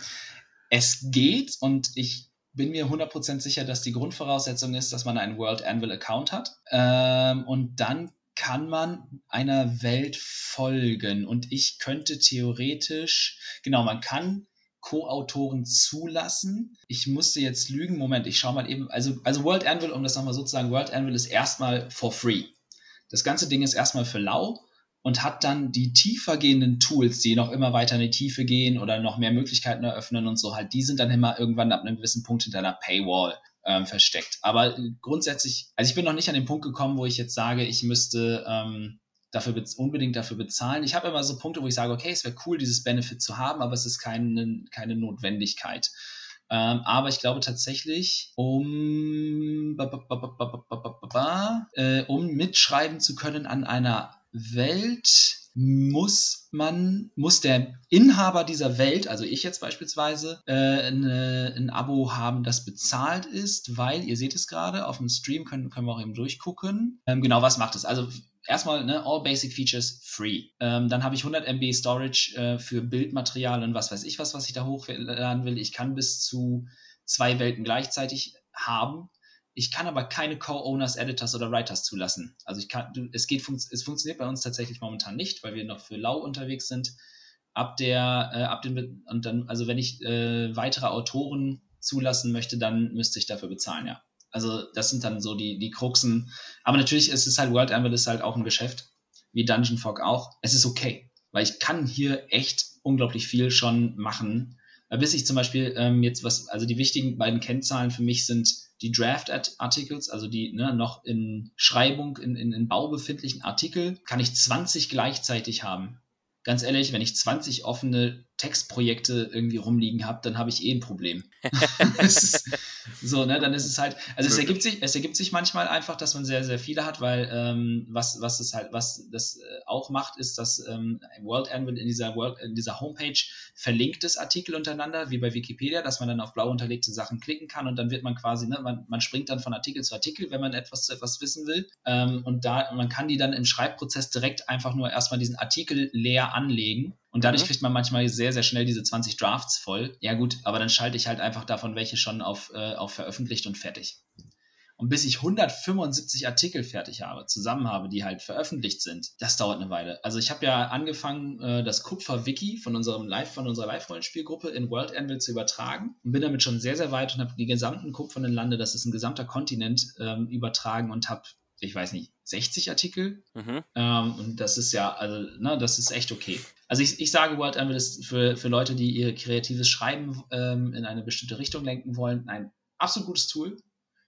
Es geht und ich bin mir 100% sicher, dass die Grundvoraussetzung ist, dass man einen World Anvil Account hat. Ähm, und dann kann man einer Welt folgen. Und ich könnte theoretisch, genau, man kann Co-Autoren zulassen. Ich musste jetzt lügen. Moment, ich schaue mal eben. Also, also World Anvil, um das nochmal so zu sagen, World Anvil ist erstmal for free. Das ganze Ding ist erstmal für lau und hat dann die tiefer gehenden Tools, die noch immer weiter in die Tiefe gehen oder noch mehr Möglichkeiten eröffnen und so halt, die sind dann immer irgendwann ab einem gewissen Punkt hinter einer Paywall ähm, versteckt. Aber grundsätzlich, also ich bin noch nicht an den Punkt gekommen, wo ich jetzt sage, ich müsste ähm, dafür unbedingt dafür bezahlen. Ich habe immer so Punkte, wo ich sage, okay, es wäre cool, dieses Benefit zu haben, aber es ist keine, keine Notwendigkeit. Ähm, aber ich glaube tatsächlich, um, äh, um mitschreiben zu können an einer Welt, muss man, muss der Inhaber dieser Welt, also ich jetzt beispielsweise, äh, eine, ein Abo haben, das bezahlt ist, weil, ihr seht es gerade, auf dem Stream können, können wir auch eben durchgucken. Ähm, genau, was macht es? Also erstmal, ne, all basic features free. Ähm, dann habe ich 100 MB Storage äh, für Bildmaterial und was weiß ich was, was ich da hochladen will. Ich kann bis zu zwei Welten gleichzeitig haben. Ich kann aber keine Co-Owners, Editors oder Writers zulassen. Also ich kann, es geht, es funktioniert bei uns tatsächlich momentan nicht, weil wir noch für Lau unterwegs sind. Ab der, äh, ab dem, und dann, also wenn ich äh, weitere Autoren zulassen möchte, dann müsste ich dafür bezahlen, ja. Also das sind dann so die, die Kruxen. Aber natürlich ist es halt, World Anvil ist halt auch ein Geschäft, wie Dungeon Fog auch. Es ist okay, weil ich kann hier echt unglaublich viel schon machen. Bis ich zum Beispiel ähm, jetzt was, also die wichtigen beiden Kennzahlen für mich sind die Draft-Articles, also die ne, noch in Schreibung, in, in, in Bau befindlichen Artikel, kann ich 20 gleichzeitig haben. Ganz ehrlich, wenn ich 20 offene Textprojekte irgendwie rumliegen habe, dann habe ich eh ein Problem. [laughs] [laughs] so, ne, dann ist es halt, also es ergibt sich, es ergibt sich manchmal einfach, dass man sehr, sehr viele hat, weil ähm, was, was es halt, was das äh, auch macht, ist, dass ähm, World Anvil in dieser World, in dieser Homepage verlinkt es Artikel untereinander, wie bei Wikipedia, dass man dann auf blau unterlegte Sachen klicken kann und dann wird man quasi, ne, man, man springt dann von Artikel zu Artikel, wenn man etwas zu etwas wissen will. Ähm, und da, man kann die dann im Schreibprozess direkt einfach nur erstmal diesen Artikel leer anlegen und dadurch mhm. kriegt man manchmal sehr, sehr schnell diese 20 Drafts voll. Ja gut, aber dann schalte ich halt einfach davon welche schon auf, äh, auf veröffentlicht und fertig. Und bis ich 175 Artikel fertig habe, zusammen habe, die halt veröffentlicht sind, das dauert eine Weile. Also ich habe ja angefangen, äh, das Kupfer-Wiki von unserem Live, von unserer Live-Rollenspielgruppe in World Anvil zu übertragen und bin damit schon sehr, sehr weit und habe die gesamten kupfernen Lande, das ist ein gesamter Kontinent, ähm, übertragen und habe ich weiß nicht, 60 Artikel. Mhm. Ähm, und das ist ja, also, ne, das ist echt okay. Also ich, ich sage World Anvil ist für, für Leute, die ihr kreatives Schreiben ähm, in eine bestimmte Richtung lenken wollen, ein absolut gutes Tool.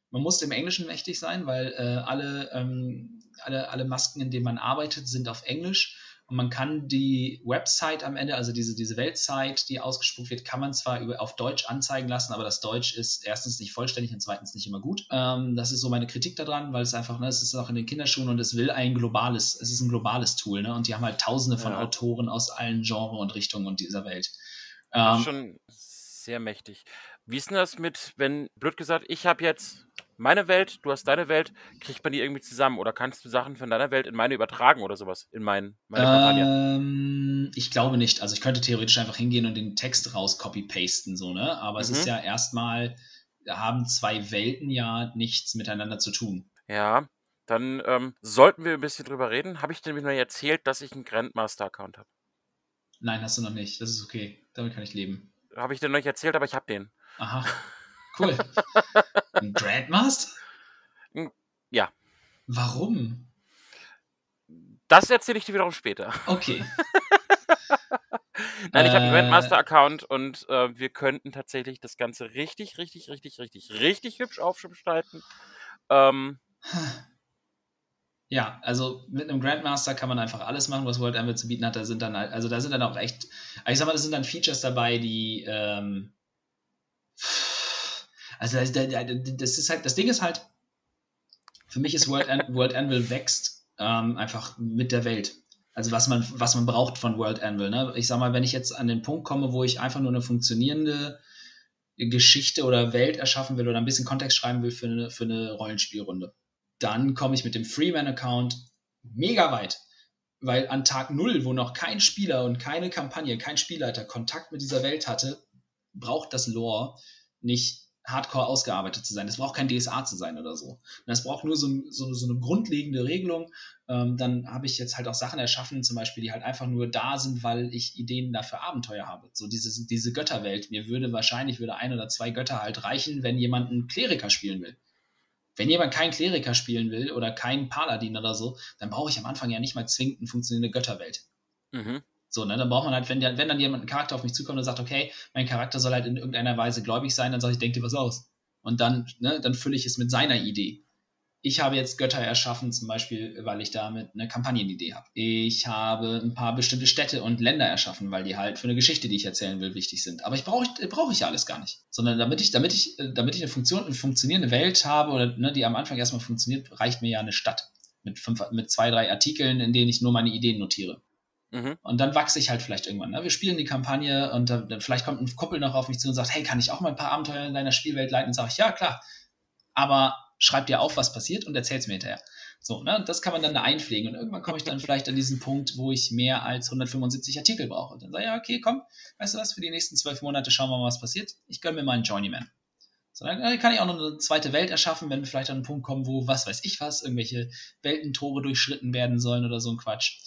Man muss im Englischen mächtig sein, weil äh, alle, ähm, alle, alle Masken, in denen man arbeitet, sind auf Englisch. Und man kann die Website am Ende, also diese, diese Weltsite, die ausgespuckt wird, kann man zwar über, auf Deutsch anzeigen lassen, aber das Deutsch ist erstens nicht vollständig und zweitens nicht immer gut. Ähm, das ist so meine Kritik daran, weil es einfach, ne, es ist auch in den Kinderschuhen und es will ein globales, es ist ein globales Tool, ne? Und die haben halt tausende von ja. Autoren aus allen Genres und Richtungen und dieser Welt. Ähm, das ist schon sehr mächtig. Wie ist denn das mit, wenn, blöd gesagt, ich habe jetzt meine Welt, du hast deine Welt, kriegt man die irgendwie zusammen oder kannst du Sachen von deiner Welt in meine übertragen oder sowas in mein, meine Kampagne? Ähm, ich glaube nicht. Also ich könnte theoretisch einfach hingehen und den Text raus copy-pasten, so, ne? Aber mhm. es ist mhm. ja erstmal, haben zwei Welten ja nichts miteinander zu tun. Ja, dann ähm, sollten wir ein bisschen drüber reden. Habe ich dir nämlich nur erzählt, dass ich einen Grandmaster-Account habe? Nein, hast du noch nicht. Das ist okay. Damit kann ich leben. Habe ich dir noch nicht erzählt, aber ich habe den. Aha. [laughs] Cool. [laughs] Ein Grandmaster? Ja. Warum? Das erzähle ich dir wiederum später. Okay. [laughs] Nein, ich habe einen äh. Grandmaster-Account und äh, wir könnten tatsächlich das Ganze richtig, richtig, richtig, richtig, richtig hübsch aufgestalten. Ähm, ja, also mit einem Grandmaster kann man einfach alles machen, was World Anvil zu bieten hat. Da sind dann, also da sind dann auch echt, ich sag mal, da sind dann Features dabei, die ähm, also das ist halt, das Ding ist halt, für mich ist World, An World Anvil wächst ähm, einfach mit der Welt. Also was man, was man braucht von World Anvil. Ne? Ich sag mal, wenn ich jetzt an den Punkt komme, wo ich einfach nur eine funktionierende Geschichte oder Welt erschaffen will oder ein bisschen Kontext schreiben will für eine, für eine Rollenspielrunde, dann komme ich mit dem Freeman-Account mega weit. Weil an Tag null, wo noch kein Spieler und keine Kampagne, kein Spielleiter Kontakt mit dieser Welt hatte, braucht das Lore nicht hardcore ausgearbeitet zu sein. Das braucht kein DSA zu sein oder so. Das braucht nur so, so, so eine grundlegende Regelung. Ähm, dann habe ich jetzt halt auch Sachen erschaffen, zum Beispiel, die halt einfach nur da sind, weil ich Ideen dafür Abenteuer habe. So diese, diese Götterwelt. Mir würde wahrscheinlich würde ein oder zwei Götter halt reichen, wenn jemand einen Kleriker spielen will. Wenn jemand keinen Kleriker spielen will oder keinen Paladin oder so, dann brauche ich am Anfang ja nicht mal zwingend eine funktionierende Götterwelt. Mhm. So, ne, dann braucht man halt, wenn, der, wenn dann jemand, ein Charakter auf mich zukommt und sagt, okay, mein Charakter soll halt in irgendeiner Weise gläubig sein, dann sage ich, denk dir was aus. Und dann, ne, dann fülle ich es mit seiner Idee. Ich habe jetzt Götter erschaffen, zum Beispiel, weil ich damit eine Kampagnenidee habe. Ich habe ein paar bestimmte Städte und Länder erschaffen, weil die halt für eine Geschichte, die ich erzählen will, wichtig sind. Aber ich brauche brauch ich ja alles gar nicht. Sondern damit ich, damit ich, damit ich eine Funktion, eine funktionierende Welt habe oder ne, die am Anfang erstmal funktioniert, reicht mir ja eine Stadt. Mit, fünf, mit zwei, drei Artikeln, in denen ich nur meine Ideen notiere. Mhm. Und dann wachse ich halt vielleicht irgendwann. Ne? Wir spielen die Kampagne und dann, vielleicht kommt ein Kuppel noch auf mich zu und sagt, hey, kann ich auch mal ein paar Abenteuer in deiner Spielwelt leiten? Und sage ich, ja, klar. Aber schreib dir auf, was passiert und erzähl's mir hinterher. So, ne? Das kann man dann da einpflegen. Und irgendwann komme ich dann vielleicht an diesen Punkt, wo ich mehr als 175 Artikel brauche. Und dann sage ich, ja, okay, komm, weißt du was, für die nächsten zwölf Monate schauen wir mal, was passiert. Ich gönne mir mal einen Journeyman. So, dann kann ich auch noch eine zweite Welt erschaffen, wenn wir vielleicht an einen Punkt kommen, wo, was weiß ich was, irgendwelche Weltentore durchschritten werden sollen oder so ein Quatsch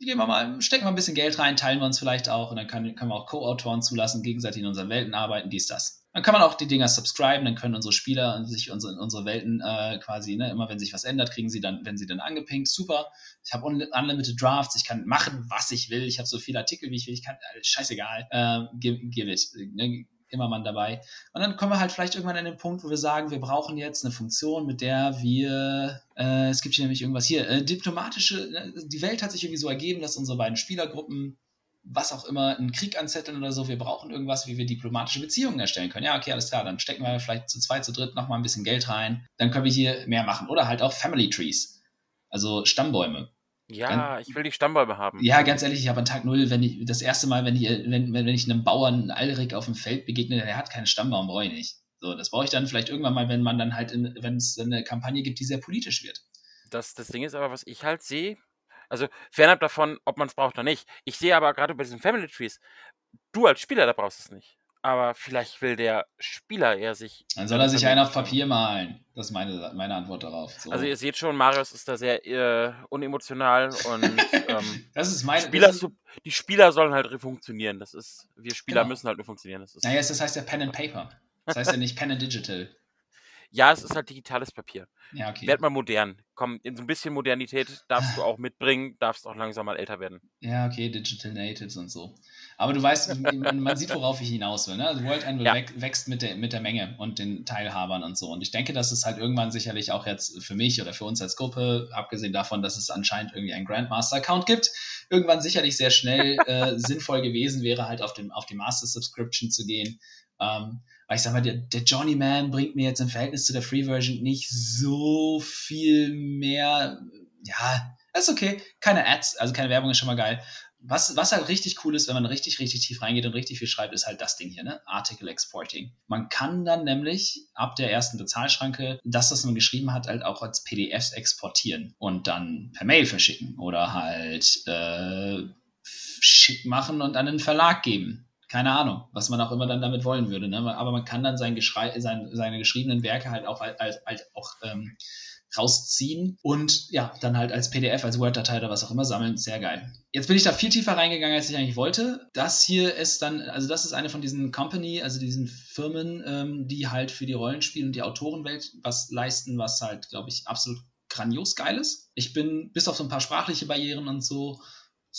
gehen wir mal, stecken wir ein bisschen Geld rein, teilen wir uns vielleicht auch und dann kann, können wir auch Co-Autoren zulassen, gegenseitig in unseren Welten arbeiten, dies, das. Dann kann man auch die Dinger subscriben, dann können unsere Spieler sich unsere, in unsere Welten äh, quasi, ne, immer wenn sich was ändert, kriegen sie dann, wenn sie dann angepinkt, super. Ich habe unlimited Drafts, ich kann machen, was ich will, ich habe so viele Artikel, wie ich will, ich kann, äh, scheißegal, äh, give, give it. Ne, immer man dabei. Und dann kommen wir halt vielleicht irgendwann an den Punkt, wo wir sagen, wir brauchen jetzt eine Funktion, mit der wir, äh, es gibt hier nämlich irgendwas hier, äh, diplomatische, ne, die Welt hat sich irgendwie so ergeben, dass unsere beiden Spielergruppen was auch immer, einen Krieg anzetteln oder so. Wir brauchen irgendwas, wie wir diplomatische Beziehungen erstellen können. Ja, okay, alles klar, dann stecken wir vielleicht zu zweit, zu dritt nochmal ein bisschen Geld rein. Dann können wir hier mehr machen. Oder halt auch Family Trees, also Stammbäume. Ja, ich will die Stammbäume haben. Ja, ganz ehrlich, ich habe an Tag null, wenn ich das erste Mal, wenn ich, wenn, wenn ich einem Bauern Alrik auf dem Feld begegne, der hat keinen Stammbaum, brauche ich nicht. So, das brauche ich dann vielleicht irgendwann mal, wenn man dann halt, wenn es eine Kampagne gibt, die sehr politisch wird. Das, das Ding ist aber, was ich halt sehe, also fernab davon, ob man es braucht oder nicht. Ich sehe aber gerade bei diesen Family Trees, du als Spieler, da brauchst du es nicht. Aber vielleicht will der Spieler eher sich. Dann soll er sich einen auf Papier malen. Das ist meine, meine Antwort darauf. So. Also ihr seht schon, Marius ist da sehr äh, unemotional und [laughs] ähm, das ist meine. Spieler, ist, die Spieler sollen halt funktionieren. Das ist, wir Spieler genau. müssen halt nur funktionieren. Das ist, naja, das heißt ja Pen and Paper. Das heißt ja nicht Pen and Digital. Ja, es ist halt digitales Papier. Ja, okay. Werd mal modern. Komm, in so ein bisschen Modernität darfst du [laughs] auch mitbringen, darfst auch langsam mal älter werden. Ja, okay, Digital Natives und so. Aber du weißt, man, man sieht, worauf ich hinaus will. Ne? Also World Anvil ja. wächst mit der, mit der Menge und den Teilhabern und so. Und ich denke, dass es halt irgendwann sicherlich auch jetzt für mich oder für uns als Gruppe, abgesehen davon, dass es anscheinend irgendwie einen Grandmaster-Account gibt, irgendwann sicherlich sehr schnell äh, sinnvoll gewesen wäre, halt auf, dem, auf die Master-Subscription zu gehen. Ähm, weil ich sag mal, der, der Johnny Man bringt mir jetzt im Verhältnis zu der Free Version nicht so viel mehr. Ja, ist okay. Keine Ads, also keine Werbung ist schon mal geil. Was, was halt richtig cool ist, wenn man richtig, richtig tief reingeht und richtig viel schreibt, ist halt das Ding hier, ne? Article Exporting. Man kann dann nämlich ab der ersten Bezahlschranke das, was man geschrieben hat, halt auch als PDFs exportieren und dann per Mail verschicken oder halt äh, schick machen und an den Verlag geben keine Ahnung, was man auch immer dann damit wollen würde. Ne? Aber man kann dann sein Geschrei, sein, seine geschriebenen Werke halt auch, als, als, auch ähm, rausziehen und ja, dann halt als PDF, als Word-Datei oder was auch immer sammeln. Sehr geil. Jetzt bin ich da viel tiefer reingegangen, als ich eigentlich wollte. Das hier ist dann, also das ist eine von diesen Company, also diesen Firmen, ähm, die halt für die Rollenspiele und die Autorenwelt was leisten, was halt, glaube ich, absolut grandios geil ist. Ich bin bis auf so ein paar sprachliche Barrieren und so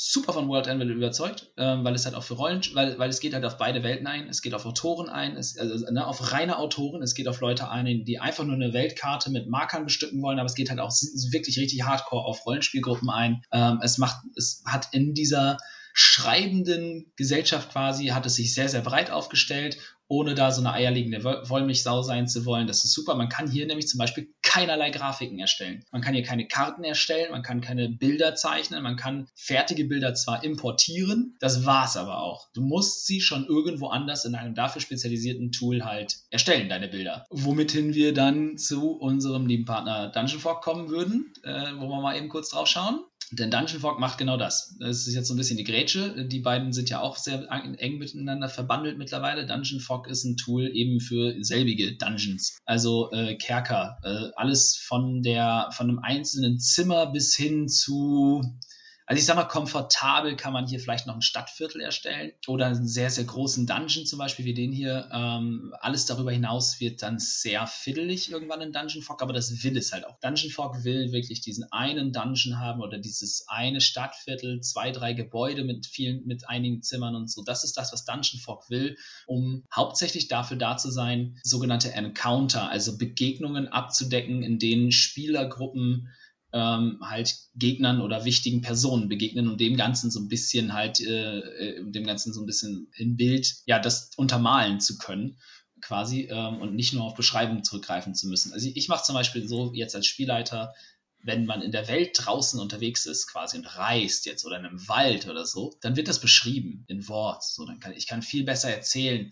super von World Anvil überzeugt, ähm, weil es halt auch für Rollen, weil, weil es geht halt auf beide Welten ein. Es geht auf Autoren ein, es, also ne, auf reine Autoren. Es geht auf Leute ein, die einfach nur eine Weltkarte mit Markern bestücken wollen, aber es geht halt auch wirklich richtig hardcore auf Rollenspielgruppen ein. Ähm, es macht, es hat in dieser schreibenden Gesellschaft quasi, hat es sich sehr, sehr breit aufgestellt ohne da so eine eierlegende Wollmilchsau sein zu wollen. Das ist super. Man kann hier nämlich zum Beispiel keinerlei Grafiken erstellen. Man kann hier keine Karten erstellen, man kann keine Bilder zeichnen, man kann fertige Bilder zwar importieren, das war's aber auch. Du musst sie schon irgendwo anders in einem dafür spezialisierten Tool halt erstellen, deine Bilder. Womit wir dann zu unserem lieben Partner Dungeon Fog kommen würden, äh, wo wir mal eben kurz drauf schauen. Denn Dungeon Fog macht genau das. Das ist jetzt so ein bisschen die Grätsche. Die beiden sind ja auch sehr eng miteinander verbandelt mittlerweile. Dungeon Fog ist ein Tool eben für selbige Dungeons. Also äh, Kerker. Äh, alles von der, von einem einzelnen Zimmer bis hin zu also ich sag mal, komfortabel kann man hier vielleicht noch ein Stadtviertel erstellen oder einen sehr, sehr großen Dungeon zum Beispiel wie den hier. Ähm, alles darüber hinaus wird dann sehr fiddelig irgendwann in Dungeon Fog, aber das will es halt auch. Dungeon Fog will wirklich diesen einen Dungeon haben oder dieses eine Stadtviertel, zwei, drei Gebäude mit vielen, mit einigen Zimmern und so. Das ist das, was Dungeon Fog will, um hauptsächlich dafür da zu sein, sogenannte Encounter, also Begegnungen abzudecken, in denen Spielergruppen ähm, halt Gegnern oder wichtigen Personen begegnen und dem Ganzen so ein bisschen halt, äh, äh, dem Ganzen so ein bisschen im Bild, ja, das untermalen zu können quasi ähm, und nicht nur auf Beschreibungen zurückgreifen zu müssen. Also ich, ich mache zum Beispiel so jetzt als Spielleiter, wenn man in der Welt draußen unterwegs ist quasi und reist jetzt oder in einem Wald oder so, dann wird das beschrieben in Wort. So, dann kann ich kann viel besser erzählen,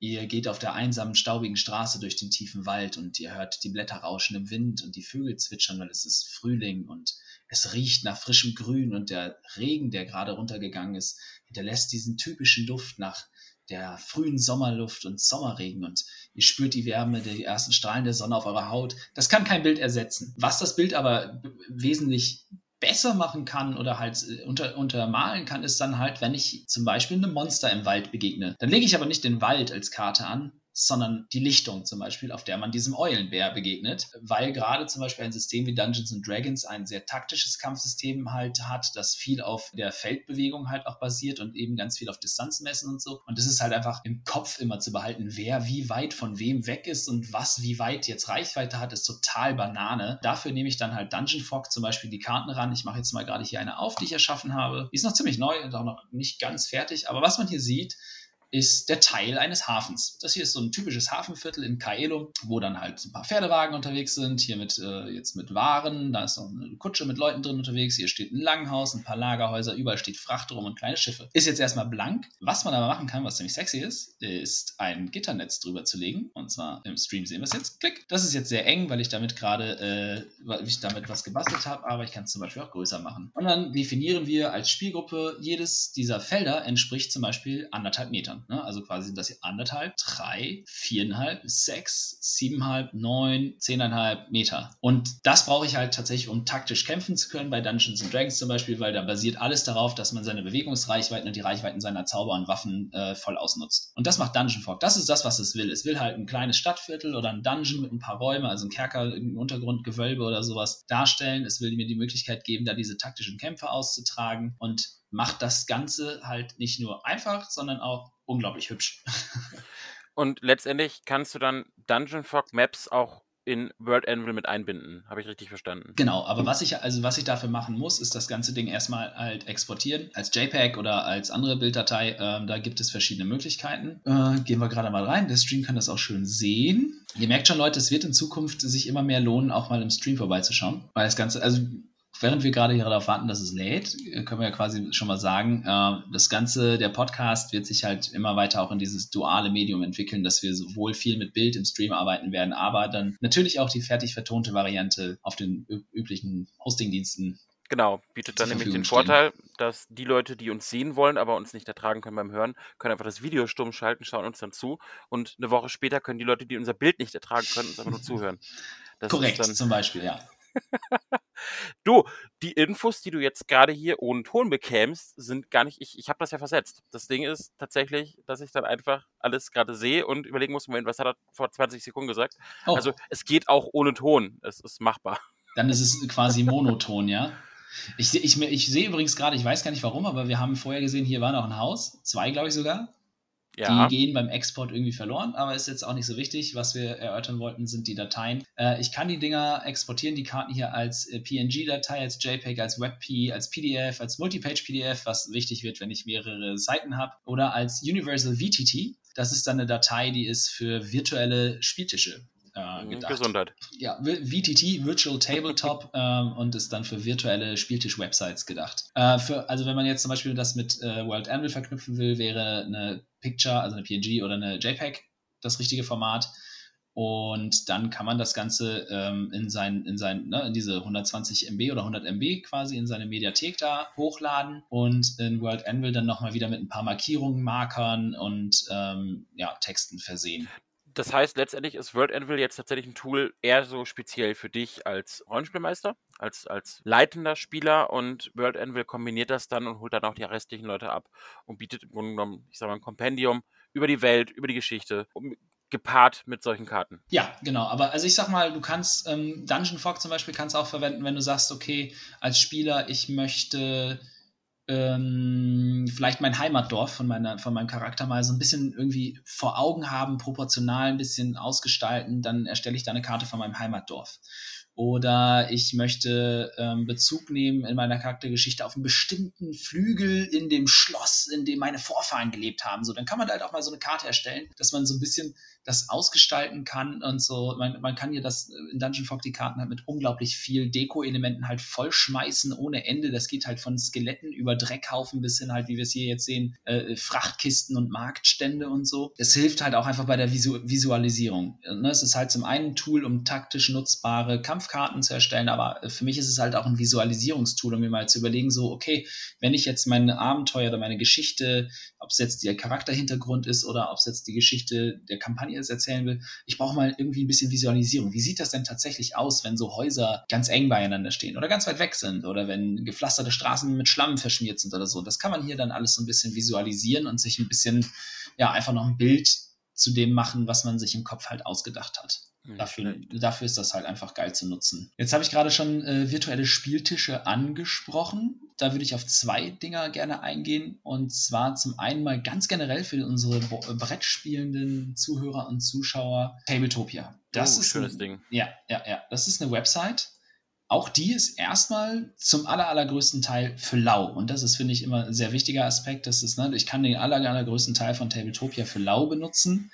Ihr geht auf der einsamen, staubigen Straße durch den tiefen Wald und ihr hört die Blätter rauschen im Wind und die Vögel zwitschern, weil es ist Frühling und es riecht nach frischem Grün und der Regen, der gerade runtergegangen ist, hinterlässt diesen typischen Duft nach der frühen Sommerluft und Sommerregen und ihr spürt die Wärme, die ersten Strahlen der Sonne auf eurer Haut. Das kann kein Bild ersetzen. Was das Bild aber wesentlich besser machen kann oder halt äh, unter, untermalen kann, ist dann halt, wenn ich zum Beispiel einem Monster im Wald begegne. Dann lege ich aber nicht den Wald als Karte an, sondern die Lichtung zum Beispiel, auf der man diesem Eulenbär begegnet, weil gerade zum Beispiel ein System wie Dungeons and Dragons ein sehr taktisches Kampfsystem halt hat, das viel auf der Feldbewegung halt auch basiert und eben ganz viel auf Distanzmessen und so. Und das ist halt einfach im Kopf immer zu behalten, wer wie weit von wem weg ist und was wie weit jetzt Reichweite hat, ist total Banane. Dafür nehme ich dann halt Dungeon Fog zum Beispiel die Karten ran. Ich mache jetzt mal gerade hier eine auf, die ich erschaffen habe. Die ist noch ziemlich neu und auch noch nicht ganz fertig. Aber was man hier sieht, ist der Teil eines Hafens. Das hier ist so ein typisches Hafenviertel in Kaelo, wo dann halt ein paar Pferdewagen unterwegs sind, hier mit äh, jetzt mit Waren, da ist noch eine Kutsche mit Leuten drin unterwegs, hier steht ein Langhaus, ein paar Lagerhäuser, überall steht Fracht rum und kleine Schiffe. Ist jetzt erstmal blank. Was man aber machen kann, was ziemlich sexy ist, ist ein Gitternetz drüber zu legen. Und zwar im Stream sehen wir es jetzt. Klick. Das ist jetzt sehr eng, weil ich damit gerade, äh, weil ich damit was gebastelt habe, aber ich kann es zum Beispiel auch größer machen. Und dann definieren wir als Spielgruppe, jedes dieser Felder entspricht zum Beispiel anderthalb Metern. Metern. Ne? Also quasi sind das hier anderthalb, drei, viereinhalb, sechs, siebeneinhalb, neun, zehneinhalb Meter. Und das brauche ich halt tatsächlich, um taktisch kämpfen zu können, bei Dungeons and Dragons zum Beispiel, weil da basiert alles darauf, dass man seine Bewegungsreichweiten und die Reichweiten seiner Zauber und Waffen äh, voll ausnutzt. Und das macht Dungeon Fog. Das ist das, was es will. Es will halt ein kleines Stadtviertel oder ein Dungeon mit ein paar Räumen, also ein Kerker, ein Untergrundgewölbe oder sowas darstellen. Es will mir die Möglichkeit geben, da diese taktischen Kämpfe auszutragen und macht das Ganze halt nicht nur einfach, sondern auch unglaublich hübsch. [laughs] Und letztendlich kannst du dann Dungeon Fog Maps auch in World Anvil mit einbinden. Habe ich richtig verstanden? Genau, aber was ich, also was ich dafür machen muss, ist das ganze Ding erstmal halt exportieren, als JPEG oder als andere Bilddatei. Ähm, da gibt es verschiedene Möglichkeiten. Äh, gehen wir gerade mal rein. Der Stream kann das auch schön sehen. Ihr merkt schon, Leute, es wird in Zukunft sich immer mehr lohnen, auch mal im Stream vorbeizuschauen. Weil das Ganze, also während wir gerade hier darauf warten, dass es lädt, können wir ja quasi schon mal sagen, äh, das Ganze, der Podcast wird sich halt immer weiter auch in dieses duale Medium entwickeln, dass wir sowohl viel mit Bild im Stream arbeiten werden, aber dann natürlich auch die fertig vertonte Variante auf den üblichen Hostingdiensten Genau, bietet dann nämlich den Vorteil, dass die Leute, die uns sehen wollen, aber uns nicht ertragen können beim Hören, können einfach das Video stumm schalten, schauen uns dann zu und eine Woche später können die Leute, die unser Bild nicht ertragen können, uns einfach nur [laughs] zuhören. Das Korrekt, dann, zum Beispiel, ja. [laughs] du, die Infos, die du jetzt gerade hier ohne Ton bekämst, sind gar nicht, ich, ich habe das ja versetzt. Das Ding ist tatsächlich, dass ich dann einfach alles gerade sehe und überlegen muss, Moment, was hat er vor 20 Sekunden gesagt? Oh. Also es geht auch ohne Ton. Es ist machbar. Dann ist es quasi monoton, [laughs] ja? Ich, ich, ich sehe übrigens gerade, ich weiß gar nicht warum, aber wir haben vorher gesehen, hier war noch ein Haus, zwei glaube ich sogar. Ja. Die gehen beim Export irgendwie verloren, aber ist jetzt auch nicht so wichtig. Was wir erörtern wollten, sind die Dateien. Äh, ich kann die Dinger exportieren, die Karten hier als äh, PNG-Datei, als JPEG, als WebP, als PDF, als Multipage-PDF, was wichtig wird, wenn ich mehrere Seiten habe, oder als Universal VTT. Das ist dann eine Datei, die ist für virtuelle Spieltische äh, mhm, gedacht. Gesundheit. Ja, VTT, Virtual Tabletop, [laughs] ähm, und ist dann für virtuelle Spieltisch-Websites gedacht. Äh, für, also wenn man jetzt zum Beispiel das mit äh, World Anvil verknüpfen will, wäre eine Picture, also eine PNG oder eine JPEG das richtige Format. Und dann kann man das Ganze ähm, in, sein, in, sein, ne, in diese 120 MB oder 100 MB quasi in seine Mediathek da hochladen und in World Anvil dann nochmal wieder mit ein paar Markierungen, Markern und ähm, ja, Texten versehen. Das heißt, letztendlich ist World Anvil jetzt tatsächlich ein Tool eher so speziell für dich als Rollenspielmeister, als, als leitender Spieler und World Anvil kombiniert das dann und holt dann auch die restlichen Leute ab und bietet im Grunde genommen, ich sag mal, ein Kompendium über die Welt, über die Geschichte, um, gepaart mit solchen Karten. Ja, genau. Aber also ich sag mal, du kannst ähm, Dungeon Fog zum Beispiel kannst auch verwenden, wenn du sagst, okay, als Spieler, ich möchte ähm, vielleicht mein Heimatdorf von, meiner, von meinem Charakter mal so ein bisschen irgendwie vor Augen haben, proportional ein bisschen ausgestalten, dann erstelle ich da eine Karte von meinem Heimatdorf. Oder ich möchte ähm, Bezug nehmen in meiner Charaktergeschichte auf einen bestimmten Flügel in dem Schloss, in dem meine Vorfahren gelebt haben. So, dann kann man halt auch mal so eine Karte erstellen, dass man so ein bisschen das ausgestalten kann und so. Man, man kann hier das äh, in Dungeon Fog die Karten halt mit unglaublich viel Deko-Elementen halt vollschmeißen ohne Ende. Das geht halt von Skeletten über Dreckhaufen bis hin halt, wie wir es hier jetzt sehen, äh, Frachtkisten und Marktstände und so. Es hilft halt auch einfach bei der Visu Visualisierung. Ne? Es ist halt zum einen ein Tool, um taktisch nutzbare Kampfkarten zu erstellen, aber für mich ist es halt auch ein Visualisierungstool, um mir mal zu überlegen, so, okay, wenn ich jetzt mein Abenteuer oder meine Geschichte, ob es jetzt der Charakterhintergrund ist oder ob es jetzt die Geschichte der Kampagne jetzt erzählen will, ich brauche mal irgendwie ein bisschen Visualisierung. Wie sieht das denn tatsächlich aus, wenn so Häuser ganz eng beieinander stehen oder ganz weit weg sind oder wenn gepflasterte Straßen mit Schlamm verschmiert sind oder so? Das kann man hier dann alles so ein bisschen visualisieren und sich ein bisschen, ja, einfach noch ein Bild zu dem machen, was man sich im Kopf halt ausgedacht hat. Dafür, dafür, ist das halt einfach geil zu nutzen. Jetzt habe ich gerade schon äh, virtuelle Spieltische angesprochen. Da würde ich auf zwei Dinger gerne eingehen. Und zwar zum einen mal ganz generell für unsere Bo äh, Brettspielenden Zuhörer und Zuschauer Tabletopia. Das oh, ist schönes ein, Ding. Ja, ja, ja. Das ist eine Website. Auch die ist erstmal zum aller, allergrößten Teil für lau. Und das ist, finde ich, immer ein sehr wichtiger Aspekt. Das ist, ne, ich kann den aller, allergrößten Teil von Tabletopia für lau benutzen.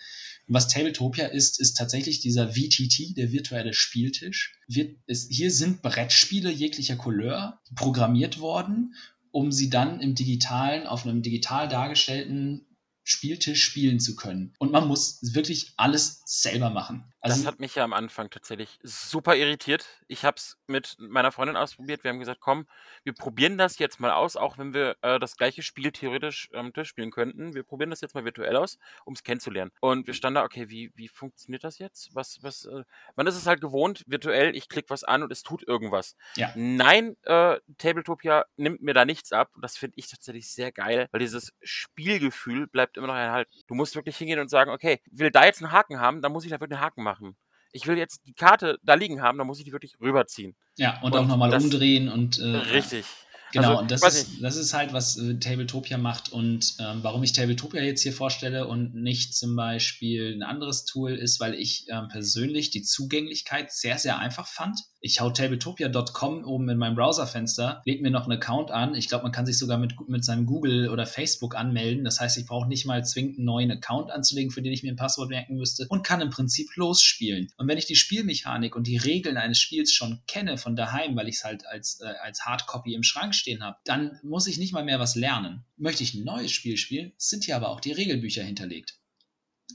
Und was Tabletopia ist, ist tatsächlich dieser VTT, der virtuelle Spieltisch. Wir, ist, hier sind Brettspiele jeglicher Couleur programmiert worden, um sie dann im digitalen, auf einem digital dargestellten Spieltisch spielen zu können. Und man muss wirklich alles selber machen. Also, das hat mich ja am Anfang tatsächlich super irritiert. Ich habe es mit meiner Freundin ausprobiert. Wir haben gesagt, komm, wir probieren das jetzt mal aus, auch wenn wir äh, das gleiche Spiel theoretisch am Tisch spielen könnten. Wir probieren das jetzt mal virtuell aus, um es kennenzulernen. Und wir standen da, okay, wie, wie funktioniert das jetzt? Was, was, äh, man ist es halt gewohnt, virtuell, ich klicke was an und es tut irgendwas. Ja. Nein, äh, Tabletopia nimmt mir da nichts ab. Und das finde ich tatsächlich sehr geil, weil dieses Spielgefühl bleibt immer noch erhalten. Du musst wirklich hingehen und sagen, okay, will da jetzt einen Haken haben, dann muss ich da wirklich einen Haken machen. Ich will jetzt die Karte da liegen haben, dann muss ich die wirklich rüberziehen. Ja, und, und auch nochmal umdrehen und. Äh, richtig. Genau, also, und das ist, das ist halt, was äh, Tabletopia macht und ähm, warum ich Tabletopia jetzt hier vorstelle und nicht zum Beispiel ein anderes Tool ist, weil ich ähm, persönlich die Zugänglichkeit sehr, sehr einfach fand. Ich hau tabletopia.com oben in meinem Browserfenster, leg mir noch einen Account an. Ich glaube, man kann sich sogar mit, mit seinem Google oder Facebook anmelden. Das heißt, ich brauche nicht mal zwingend einen neuen Account anzulegen, für den ich mir ein Passwort merken müsste und kann im Prinzip losspielen. Und wenn ich die Spielmechanik und die Regeln eines Spiels schon kenne von daheim, weil ich es halt als, äh, als Hardcopy im Schrank stehen habe, dann muss ich nicht mal mehr was lernen. Möchte ich ein neues Spiel spielen, sind hier aber auch die Regelbücher hinterlegt.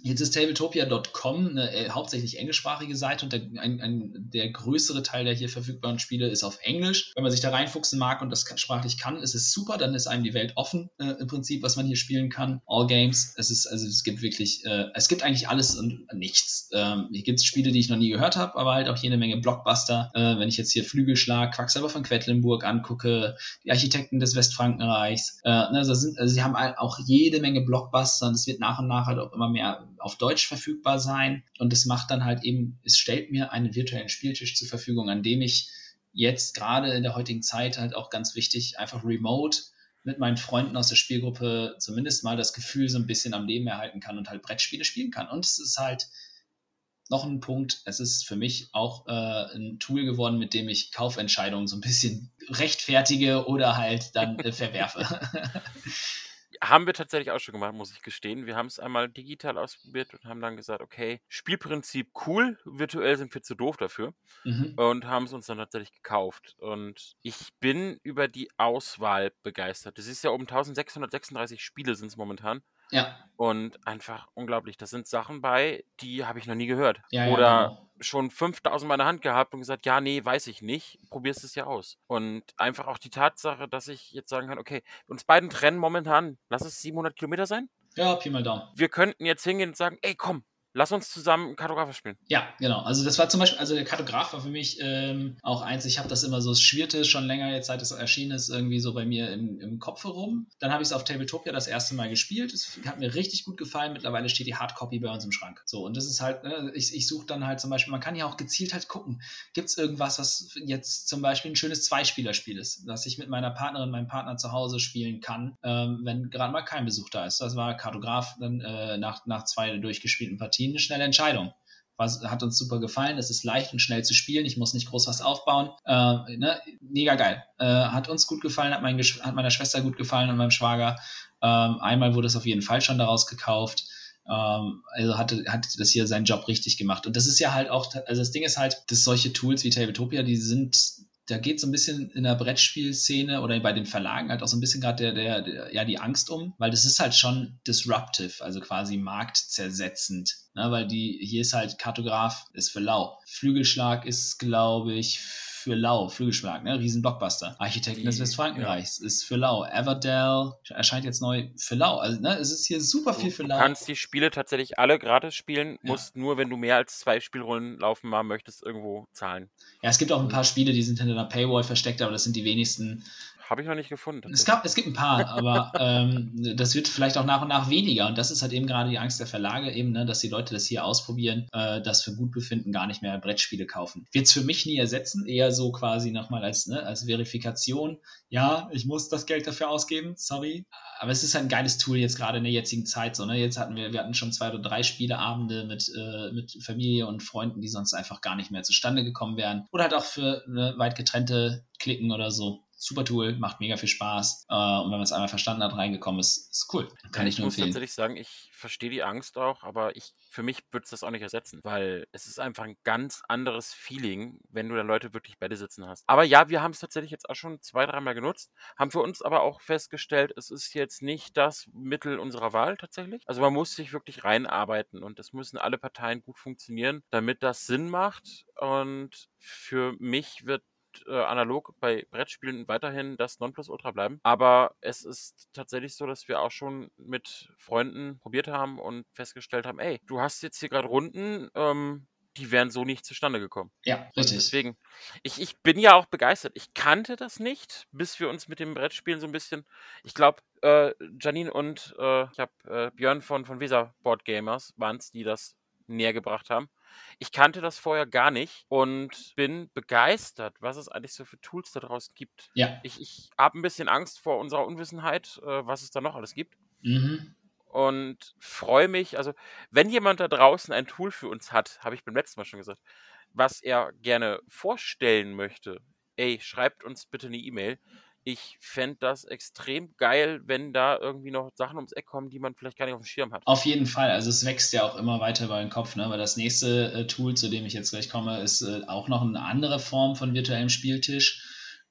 Jetzt ist tabletopia.com eine äh, hauptsächlich englischsprachige Seite und der, ein, ein, der größere Teil der hier verfügbaren Spiele ist auf Englisch. Wenn man sich da reinfuchsen mag und das sprachlich kann, ist es super, dann ist einem die Welt offen äh, im Prinzip, was man hier spielen kann. All Games, es ist, also es gibt wirklich, äh, es gibt eigentlich alles und nichts. Ähm, hier gibt es Spiele, die ich noch nie gehört habe, aber halt auch jede Menge Blockbuster. Äh, wenn ich jetzt hier Flügelschlag, Quacksalber von Quedlinburg angucke, die Architekten des Westfrankenreichs, äh, also, sind, also sie haben auch jede Menge Blockbuster und es wird nach und nach halt auch immer mehr auf Deutsch verfügbar sein. Und es macht dann halt eben, es stellt mir einen virtuellen Spieltisch zur Verfügung, an dem ich jetzt gerade in der heutigen Zeit halt auch ganz wichtig einfach remote mit meinen Freunden aus der Spielgruppe zumindest mal das Gefühl so ein bisschen am Leben erhalten kann und halt Brettspiele spielen kann. Und es ist halt noch ein Punkt, es ist für mich auch äh, ein Tool geworden, mit dem ich Kaufentscheidungen so ein bisschen [laughs] rechtfertige oder halt dann äh, verwerfe. [laughs] Haben wir tatsächlich auch schon gemacht, muss ich gestehen. Wir haben es einmal digital ausprobiert und haben dann gesagt, okay, Spielprinzip cool, virtuell sind wir zu doof dafür. Mhm. Und haben es uns dann tatsächlich gekauft. Und ich bin über die Auswahl begeistert. Es ist ja um 1636 Spiele sind es momentan. Ja. Und einfach unglaublich. Das sind Sachen bei, die habe ich noch nie gehört. Ja, Oder ja, genau. schon 5000 Mal in der Hand gehabt und gesagt, ja, nee, weiß ich nicht. Probierst es ja aus. Und einfach auch die Tatsache, dass ich jetzt sagen kann, okay, uns beiden trennen momentan, lass es 700 Kilometer sein. Ja, Pi mal Daumen. Wir könnten jetzt hingehen und sagen, ey, komm, Lass uns zusammen Kartograf spielen. Ja, genau. Also das war zum Beispiel, also der Kartograf war für mich ähm, auch eins, ich habe das immer so, es schwirrte schon länger jetzt, seit es erschienen ist, irgendwie so bei mir im, im Kopf herum. Dann habe ich es auf Tabletopia das erste Mal gespielt. Es hat mir richtig gut gefallen. Mittlerweile steht die Hardcopy bei uns im Schrank. So, und das ist halt, ne, ich, ich suche dann halt zum Beispiel, man kann ja auch gezielt halt gucken, gibt es irgendwas, was jetzt zum Beispiel ein schönes Zweispielerspiel ist, dass ich mit meiner Partnerin, meinem Partner zu Hause spielen kann, ähm, wenn gerade mal kein Besuch da ist. Das war Kartograf dann äh, nach, nach zwei durchgespielten Partien Partien eine schnelle Entscheidung. Was hat uns super gefallen. Es ist leicht und schnell zu spielen. Ich muss nicht groß was aufbauen. Äh, ne? Mega geil. Äh, hat uns gut gefallen, hat, mein, hat, meiner Schwester gut gefallen und meinem Schwager. Ähm, einmal wurde es auf jeden Fall schon daraus gekauft. Ähm, also hatte, hat das hier seinen Job richtig gemacht. Und das ist ja halt auch, also das Ding ist halt, dass solche Tools wie Tabletopia, die sind da geht so ein bisschen in der Brettspielszene oder bei den Verlagen halt auch so ein bisschen gerade der, der, der, ja, die Angst um, weil das ist halt schon disruptive, also quasi marktzersetzend. Ne? Weil die, hier ist halt Kartograf, ist für lau. Flügelschlag ist, glaube ich, für lau, Flügelschlag, ne? Riesen-Blockbuster. Architekten des Westfrankenreichs ja. ist für lau. Everdell erscheint jetzt neu für lau. Also, ne, es ist hier super viel für lau. Du kannst die Spiele tatsächlich alle gratis spielen, ja. musst nur, wenn du mehr als zwei Spielrollen laufen haben möchtest, irgendwo zahlen. Ja, es gibt auch ein paar Spiele, die sind hinter einer Paywall versteckt, aber das sind die wenigsten. Habe ich noch nicht gefunden. Es, gab, es gibt ein paar, aber ähm, das wird vielleicht auch nach und nach weniger. Und das ist halt eben gerade die Angst der Verlage, eben, ne, dass die Leute das hier ausprobieren, äh, das für gut befinden, gar nicht mehr Brettspiele kaufen. Wird es für mich nie ersetzen, eher so quasi nochmal als, ne, als Verifikation. Ja, ich muss das Geld dafür ausgeben, sorry. Aber es ist halt ein geiles Tool jetzt gerade in der jetzigen Zeit. So, ne? Jetzt hatten wir, wir hatten schon zwei oder drei Spieleabende mit, äh, mit Familie und Freunden, die sonst einfach gar nicht mehr zustande gekommen wären. Oder halt auch für ne, weit getrennte Klicken oder so super Tool, macht mega viel Spaß. Äh, und wenn man es einmal verstanden hat, reingekommen ist, ist cool. Kann ich, ich nur muss empfehlen. tatsächlich sagen, ich verstehe die Angst auch, aber ich, für mich würde es das auch nicht ersetzen, weil es ist einfach ein ganz anderes Feeling, wenn du da Leute wirklich bei dir sitzen hast. Aber ja, wir haben es tatsächlich jetzt auch schon zwei, dreimal genutzt, haben für uns aber auch festgestellt, es ist jetzt nicht das Mittel unserer Wahl tatsächlich. Also man muss sich wirklich reinarbeiten und es müssen alle Parteien gut funktionieren, damit das Sinn macht. Und für mich wird äh, analog bei Brettspielen weiterhin das Nonplusultra bleiben. Aber es ist tatsächlich so, dass wir auch schon mit Freunden probiert haben und festgestellt haben, ey, du hast jetzt hier gerade Runden, ähm, die wären so nicht zustande gekommen. Ja, richtig. Deswegen, ich, ich bin ja auch begeistert. Ich kannte das nicht, bis wir uns mit dem Brettspielen so ein bisschen, ich glaube, äh, Janine und äh, ich habe äh, Björn von, von Weser Board Gamers waren es, die das näher gebracht haben. Ich kannte das vorher gar nicht und bin begeistert, was es eigentlich so für Tools da draußen gibt. Ja. Ich, ich habe ein bisschen Angst vor unserer Unwissenheit, äh, was es da noch alles gibt. Mhm. Und freue mich, also wenn jemand da draußen ein Tool für uns hat, habe ich beim letzten Mal schon gesagt, was er gerne vorstellen möchte, ey, schreibt uns bitte eine E-Mail ich fände das extrem geil, wenn da irgendwie noch Sachen ums Eck kommen, die man vielleicht gar nicht auf dem Schirm hat. Auf jeden Fall. Also es wächst ja auch immer weiter über den Kopf. Ne? Weil das nächste äh, Tool, zu dem ich jetzt gleich komme, ist äh, auch noch eine andere Form von virtuellem Spieltisch.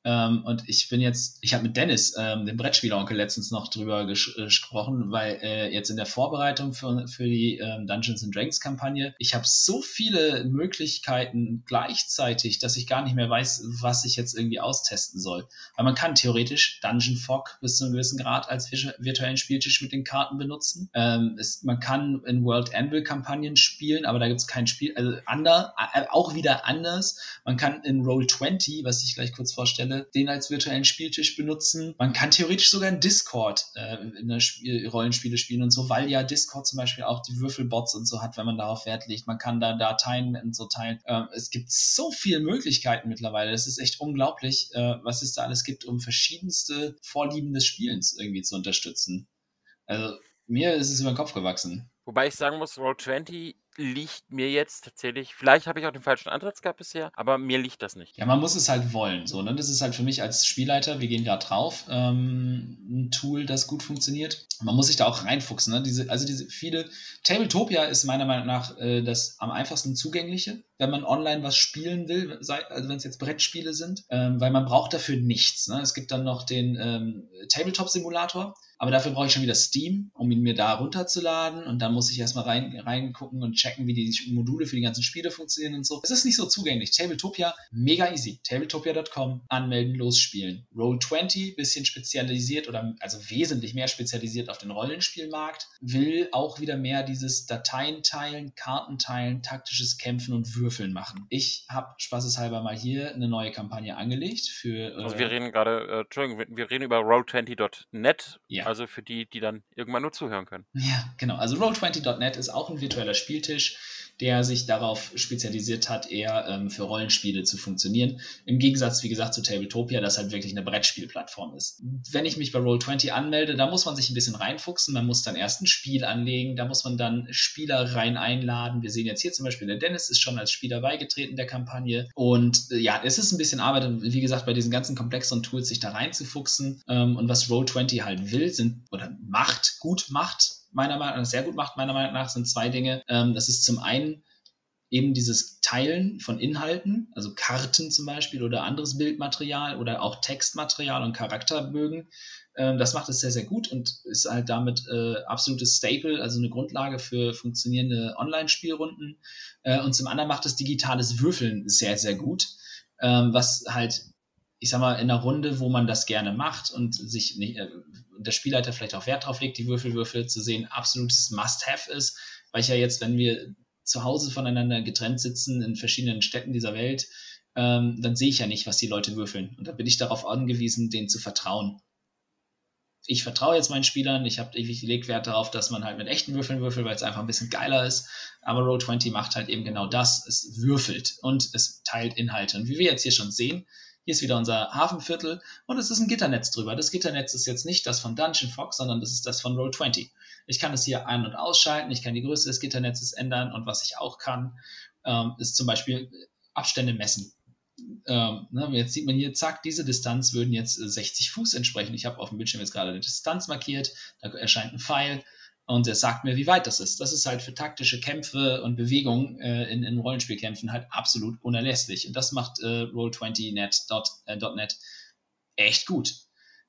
Ähm, und ich bin jetzt, ich habe mit Dennis, ähm, dem Brettspieleronkel, letztens noch drüber ges äh, gesprochen, weil äh, jetzt in der Vorbereitung für, für die ähm, Dungeons and Dragons Kampagne, ich habe so viele Möglichkeiten gleichzeitig, dass ich gar nicht mehr weiß, was ich jetzt irgendwie austesten soll. Weil man kann theoretisch Dungeon Fog bis zu einem gewissen Grad als virtuellen Spieltisch mit den Karten benutzen. Ähm, es, man kann in World Anvil Kampagnen spielen, aber da gibt es kein Spiel, also ander, äh, auch wieder anders. Man kann in Roll20, was ich gleich kurz vorstelle, Den als virtuellen Spieltisch benutzen. Man kann theoretisch sogar in Discord äh, in der Spiel Rollenspiele spielen und so, weil ja Discord zum Beispiel auch die Würfelbots und so hat, wenn man darauf Wert legt. Man kann da Dateien und so teilen. Äh, es gibt so viele Möglichkeiten mittlerweile. Das ist echt unglaublich, äh, was es da alles gibt, um verschiedenste Vorlieben des Spielens irgendwie zu unterstützen. Also mir ist es über den Kopf gewachsen. Wobei ich sagen muss, Roll20 liegt mir jetzt tatsächlich, vielleicht habe ich auch den falschen Ansatz gehabt bisher, aber mir liegt das nicht. Ja, man muss es halt wollen. So, ne? Das ist halt für mich als Spielleiter, wir gehen gerade drauf, ähm, ein Tool, das gut funktioniert. Man muss sich da auch reinfuchsen. Ne? Diese, also diese viele. Tabletopia ist meiner Meinung nach äh, das am einfachsten zugängliche, wenn man online was spielen will, sei, also wenn es jetzt Brettspiele sind, ähm, weil man braucht dafür nichts. Ne? Es gibt dann noch den ähm, Tabletop-Simulator aber dafür brauche ich schon wieder Steam, um ihn mir da runterzuladen. Und dann muss ich erstmal rein, reingucken und checken, wie die Module für die ganzen Spiele funktionieren und so. Es ist nicht so zugänglich. Tabletopia, mega easy. Tabletopia.com, anmelden, losspielen. Roll20, bisschen spezialisiert oder also wesentlich mehr spezialisiert auf den Rollenspielmarkt. Will auch wieder mehr dieses Dateien teilen, Karten teilen, taktisches Kämpfen und Würfeln machen. Ich habe spaßeshalber mal hier eine neue Kampagne angelegt für. Äh, also wir reden gerade, äh, Entschuldigung, wir reden über Roll20.net. Ja. Also für die, die dann irgendwann nur zuhören können. Ja, genau. Also Roll20.net ist auch ein virtueller Spieltisch, der sich darauf spezialisiert hat, eher ähm, für Rollenspiele zu funktionieren. Im Gegensatz, wie gesagt, zu Tabletopia, das halt wirklich eine Brettspielplattform ist. Wenn ich mich bei Roll20 anmelde, da muss man sich ein bisschen reinfuchsen. Man muss dann erst ein Spiel anlegen, da muss man dann Spieler rein einladen. Wir sehen jetzt hier zum Beispiel, der Dennis ist schon als Spieler beigetreten der Kampagne. Und äh, ja, es ist ein bisschen Arbeit, wie gesagt, bei diesen ganzen komplexeren Tools sich da reinzufuchsen. Ähm, und was Roll20 halt will, sind oder macht, gut macht, meiner Meinung nach, sehr gut macht, meiner Meinung nach, sind zwei Dinge. Ähm, das ist zum einen eben dieses Teilen von Inhalten, also Karten zum Beispiel oder anderes Bildmaterial oder auch Textmaterial und Charakterbögen. Ähm, das macht es sehr, sehr gut und ist halt damit äh, absolutes Staple, also eine Grundlage für funktionierende Online-Spielrunden. Äh, und zum anderen macht es digitales Würfeln sehr, sehr gut, ähm, was halt ich sag mal, in einer Runde, wo man das gerne macht und sich nicht, äh, der Spielleiter vielleicht auch Wert drauf legt, die Würfelwürfel zu sehen, absolutes Must-Have ist, weil ich ja jetzt, wenn wir zu Hause voneinander getrennt sitzen in verschiedenen Städten dieser Welt, ähm, dann sehe ich ja nicht, was die Leute würfeln. Und da bin ich darauf angewiesen, denen zu vertrauen. Ich vertraue jetzt meinen Spielern, ich habe ich lege Wert darauf, dass man halt mit echten Würfeln würfelt, weil es einfach ein bisschen geiler ist. Aber Roll20 macht halt eben genau das. Es würfelt und es teilt Inhalte. Und wie wir jetzt hier schon sehen, hier ist wieder unser Hafenviertel und es ist ein Gitternetz drüber. Das Gitternetz ist jetzt nicht das von Dungeon Fox, sondern das ist das von Roll20. Ich kann es hier ein- und ausschalten, ich kann die Größe des Gitternetzes ändern und was ich auch kann, ähm, ist zum Beispiel Abstände messen ähm, ne, jetzt sieht man hier, zack, diese Distanz würden jetzt 60 äh, Fuß entsprechen. Ich habe auf dem Bildschirm jetzt gerade eine Distanz markiert, da erscheint ein Pfeil und er sagt mir, wie weit das ist. Das ist halt für taktische Kämpfe und Bewegungen äh, in, in, Rollenspielkämpfen halt absolut unerlässlich. Und das macht äh, Roll20.net äh, echt gut.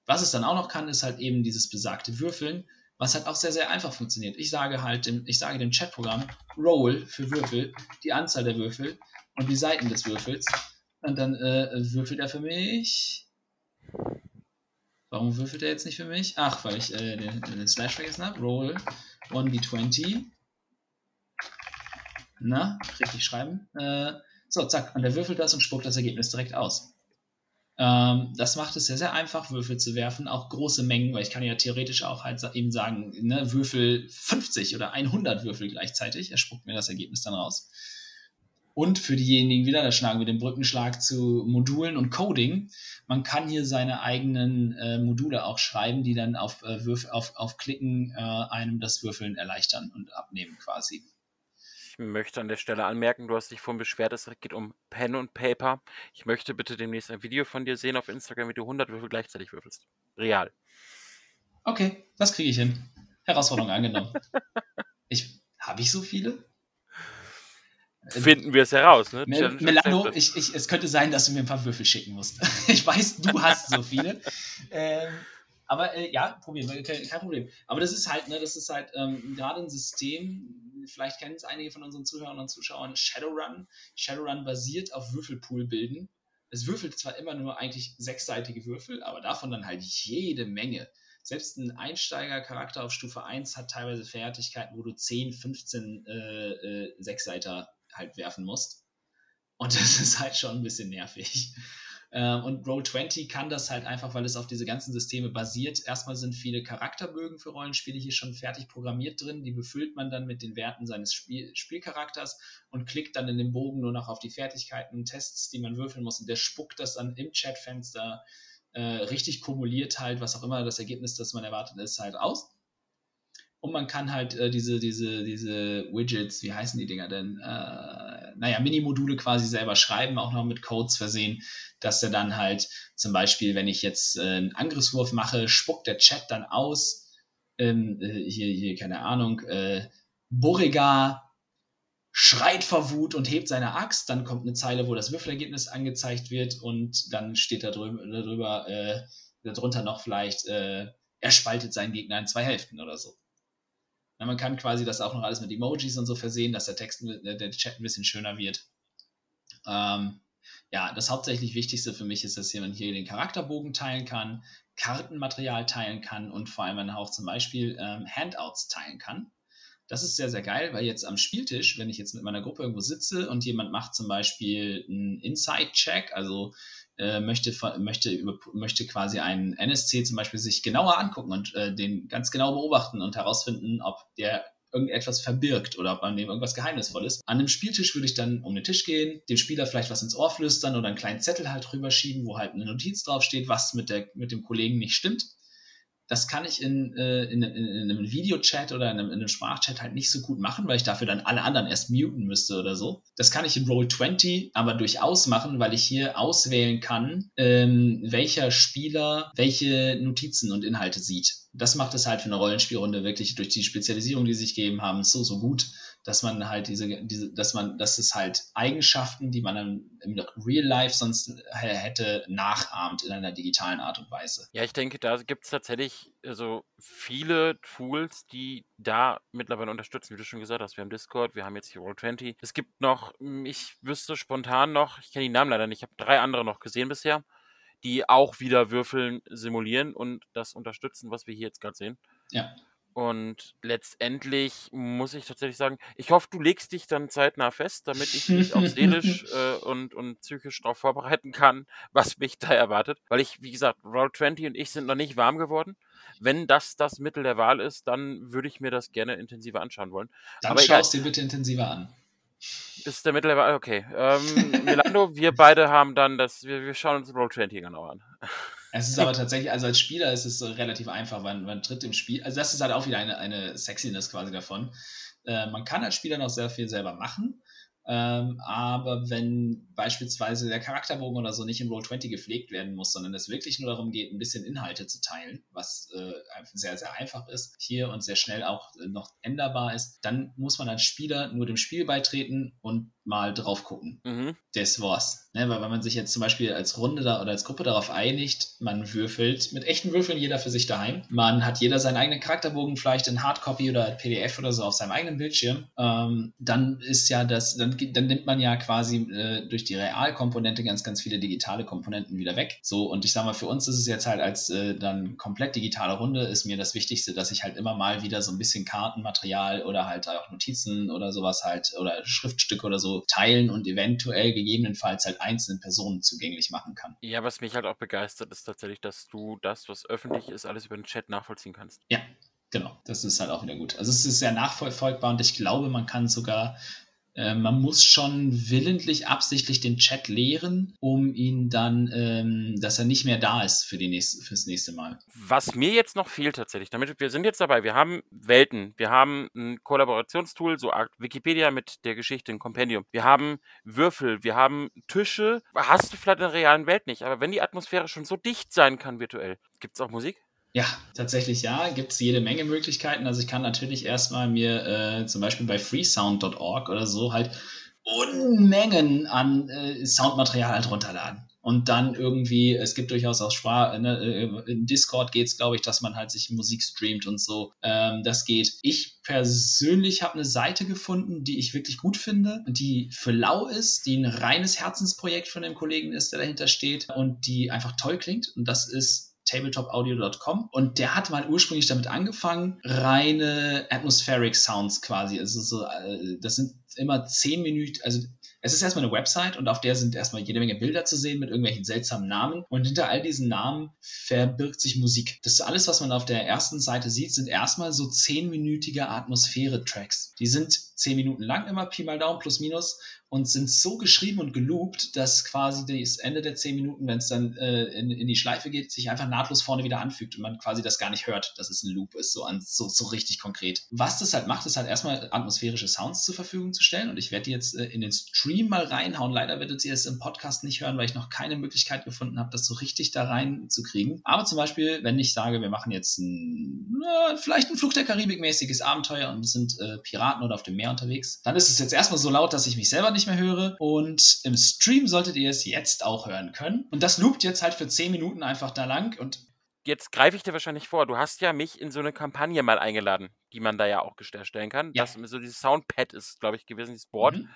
Was es dann auch noch kann, ist halt eben dieses besagte Würfeln, was halt auch sehr, sehr einfach funktioniert. Ich sage halt, dem, ich sage dem Chatprogramm Roll für Würfel, die Anzahl der Würfel und die Seiten des Würfels und dann äh, würfelt er für mich. Warum würfelt er jetzt nicht für mich? Ach, weil ich äh, den, den Slash vergessen habe. Roll 1d20. Na, richtig schreiben. Äh, so, zack. Und er würfelt das und spuckt das Ergebnis direkt aus. Ähm, das macht es sehr, sehr einfach, Würfel zu werfen. Auch große Mengen, weil ich kann ja theoretisch auch halt eben sagen, ne, Würfel 50 oder 100 Würfel gleichzeitig. Er spuckt mir das Ergebnis dann raus. Und für diejenigen wieder, da schlagen wir den Brückenschlag zu Modulen und Coding. Man kann hier seine eigenen äh, Module auch schreiben, die dann auf, äh, auf, auf Klicken äh, einem das Würfeln erleichtern und abnehmen quasi. Ich möchte an der Stelle anmerken, du hast dich vorhin beschwert, es geht um Pen und Paper. Ich möchte bitte demnächst ein Video von dir sehen auf Instagram, wie du 100 Würfel gleichzeitig würfelst. Real. Okay, das kriege ich hin. Herausforderung angenommen. ich, Habe ich so viele? Finden wir es heraus, ne? Mel Melano, ich, ich, es könnte sein, dass du mir ein paar Würfel schicken musst. [laughs] ich weiß, du hast so viele. [laughs] ähm, aber äh, ja, probieren, kein, kein, Problem. Aber das ist halt, ne, das ist halt ähm, gerade ein System, vielleicht kennen es einige von unseren Zuhörern und Zuschauern, Shadowrun. Shadowrun basiert auf Würfelpool bilden. Es würfelt zwar immer nur eigentlich sechsseitige Würfel, aber davon dann halt jede Menge. Selbst ein Einsteiger-Charakter auf Stufe 1 hat teilweise Fertigkeiten, wo du 10, 15 äh, äh, Sechsseiter halt werfen musst. Und [laughs] das ist halt schon ein bisschen nervig. Ähm, und Roll20 kann das halt einfach, weil es auf diese ganzen Systeme basiert. Erstmal sind viele Charakterbögen für Rollenspiele hier schon fertig programmiert drin. Die befüllt man dann mit den Werten seines Spiel Spielcharakters und klickt dann in dem Bogen nur noch auf die Fertigkeiten und Tests, die man würfeln muss. Und der spuckt das dann im Chatfenster äh, richtig kumuliert halt, was auch immer das Ergebnis, das man erwartet, ist, halt aus. Und man kann halt äh, diese, diese, diese Widgets, wie heißen die Dinger denn? Äh, naja, Mini-Module quasi selber schreiben, auch noch mit Codes versehen, dass er dann halt zum Beispiel, wenn ich jetzt äh, einen Angriffswurf mache, spuckt der Chat dann aus, ähm, äh, hier, hier, keine Ahnung, äh, Borrega schreit vor Wut und hebt seine Axt, dann kommt eine Zeile, wo das Würfelergebnis angezeigt wird und dann steht da drüber, darüber, äh, darunter noch vielleicht, äh, er spaltet seinen Gegner in zwei Hälften oder so. Ja, man kann quasi das auch noch alles mit Emojis und so versehen, dass der Text, äh, der Chat ein bisschen schöner wird. Ähm, ja, das hauptsächlich Wichtigste für mich ist, dass jemand hier den Charakterbogen teilen kann, Kartenmaterial teilen kann und vor allem auch zum Beispiel ähm, Handouts teilen kann. Das ist sehr, sehr geil, weil jetzt am Spieltisch, wenn ich jetzt mit meiner Gruppe irgendwo sitze und jemand macht zum Beispiel einen Inside-Check, also äh, möchte, möchte, möchte quasi einen NSC zum Beispiel sich genauer angucken und äh, den ganz genau beobachten und herausfinden, ob der irgendetwas verbirgt oder ob an dem irgendwas Geheimnisvolles. An einem Spieltisch würde ich dann um den Tisch gehen, dem Spieler vielleicht was ins Ohr flüstern oder einen kleinen Zettel halt rüberschieben, wo halt eine Notiz draufsteht, was mit, der, mit dem Kollegen nicht stimmt das kann ich in, äh, in, in, in einem Videochat oder in einem, in einem, Sprachchat halt nicht so gut machen, weil ich dafür dann alle anderen erst muten müsste oder so. Das kann ich in Roll20 aber durchaus machen, weil ich hier auswählen kann, ähm, welcher Spieler welche Notizen und Inhalte sieht. Das macht es halt für eine Rollenspielrunde wirklich durch die Spezialisierung, die sie sich gegeben haben, so, so gut, dass man halt diese, diese, dass man, dass es halt Eigenschaften, die man dann im Real Life sonst hätte, nachahmt in einer digitalen Art und Weise. Ja, ich denke, da gibt es tatsächlich also viele Tools, die da mittlerweile unterstützen, wie du schon gesagt hast. Wir haben Discord, wir haben jetzt hier Roll20. Es gibt noch, hm, ich wüsste spontan noch, ich kenne die Namen leider nicht, ich habe drei andere noch gesehen bisher, die auch wieder Würfeln simulieren und das unterstützen, was wir hier jetzt gerade sehen. Ja. Und letztendlich muss ich tatsächlich sagen, ich hoffe, du legst dich dann zeitnah fest, damit ich mich auch seelisch äh, [laughs] und, und psychisch darauf vorbereiten kann, was mich da erwartet. Weil ich, wie gesagt, Roll20 und ich sind noch nicht warm geworden. Wenn das das Mittel der Wahl ist, dann würde ich mir das gerne intensiver anschauen wollen. Dann Aber schau es dir bitte intensiver an. Ist der Mittel der Wahl? Okay. Ähm, [laughs] Milando, wir beide haben dann das, wir, wir schauen uns Roll20 genau an. Es ist aber tatsächlich, also als Spieler ist es relativ einfach, weil man tritt im Spiel, also das ist halt auch wieder eine, eine Sexiness quasi davon. Äh, man kann als Spieler noch sehr viel selber machen, ähm, aber wenn beispielsweise der Charakterbogen oder so nicht in Roll20 gepflegt werden muss, sondern es wirklich nur darum geht, ein bisschen Inhalte zu teilen, was äh, sehr, sehr einfach ist hier und sehr schnell auch äh, noch änderbar ist, dann muss man als Spieler nur dem Spiel beitreten und mal drauf gucken. Mhm. Das war's. Ne, weil wenn man sich jetzt zum Beispiel als Runde da oder als Gruppe darauf einigt, man würfelt mit echten Würfeln jeder für sich daheim. Man hat jeder seinen eigenen Charakterbogen, vielleicht in Hardcopy oder PDF oder so auf seinem eigenen Bildschirm. Ähm, dann ist ja das, dann, dann nimmt man ja quasi äh, durch die Realkomponente ganz, ganz viele digitale Komponenten wieder weg. So, und ich sag mal, für uns ist es jetzt halt als äh, dann komplett digitale Runde, ist mir das Wichtigste, dass ich halt immer mal wieder so ein bisschen Kartenmaterial oder halt auch Notizen oder sowas halt oder Schriftstücke oder so teilen und eventuell gegebenenfalls halt einzelnen Personen zugänglich machen kann. Ja, was mich halt auch begeistert, ist tatsächlich, dass du das, was öffentlich ist, alles über den Chat nachvollziehen kannst. Ja, Genau, das ist halt auch wieder gut. Also es ist sehr nachvollziehbar und ich glaube, man kann sogar äh, man muss schon willentlich, absichtlich den Chat leeren, um ihn dann, ähm, dass er nicht mehr da ist für die nächste, fürs nächste Mal. Was mir jetzt noch fehlt tatsächlich, damit wir sind jetzt dabei, wir haben Welten, wir haben ein Kollaborationstool, so Wikipedia mit der Geschichte, ein Kompendium, wir haben Würfel, wir haben Tische, hast du vielleicht in der realen Welt nicht, aber wenn die Atmosphäre schon so dicht sein kann virtuell, gibt es auch Musik? Ja, tatsächlich ja, gibt es jede Menge Möglichkeiten. Also ich kann natürlich erstmal mir äh, zum Beispiel bei freesound.org oder so halt Unmengen an äh, Soundmaterial halt runterladen. Und dann irgendwie, es gibt durchaus auch Sprache, ne, äh, in Discord geht es, glaube ich, dass man halt sich Musik streamt und so. Ähm, das geht. Ich persönlich habe eine Seite gefunden, die ich wirklich gut finde, die für lau ist, die ein reines Herzensprojekt von dem Kollegen ist, der dahinter steht und die einfach toll klingt. Und das ist tabletopaudio.com und der hat mal ursprünglich damit angefangen, reine atmospheric Sounds quasi. Also so, äh, das sind immer zehn Minuten, also es ist erstmal eine Website und auf der sind erstmal jede Menge Bilder zu sehen mit irgendwelchen seltsamen Namen. Und hinter all diesen Namen verbirgt sich Musik. Das ist alles, was man auf der ersten Seite sieht, sind erstmal so zehnminütige Atmosphäre-Tracks. Die sind zehn Minuten lang immer, Pi mal Daumen, plus minus und sind so geschrieben und geloopt, dass quasi das Ende der zehn Minuten, wenn es dann äh, in, in die Schleife geht, sich einfach nahtlos vorne wieder anfügt und man quasi das gar nicht hört, dass es ein Loop ist, so, an, so, so richtig konkret. Was das halt macht, ist halt erstmal atmosphärische Sounds zur Verfügung zu stellen und ich werde die jetzt äh, in den Stream mal reinhauen. Leider werdet ihr es im Podcast nicht hören, weil ich noch keine Möglichkeit gefunden habe, das so richtig da reinzukriegen. Aber zum Beispiel, wenn ich sage, wir machen jetzt ein, na, vielleicht ein Fluch der Karibik-mäßiges Abenteuer und sind äh, Piraten oder auf dem Meer unterwegs, dann ist es jetzt erstmal so laut, dass ich mich selber nicht nicht mehr höre. Und im Stream solltet ihr es jetzt auch hören können. Und das loopt jetzt halt für 10 Minuten einfach da lang. Und jetzt greife ich dir wahrscheinlich vor. Du hast ja mich in so eine Kampagne mal eingeladen, die man da ja auch erstellen kann. Ja. Das so dieses Soundpad ist, glaube ich, gewesen, dieses Board. Mhm.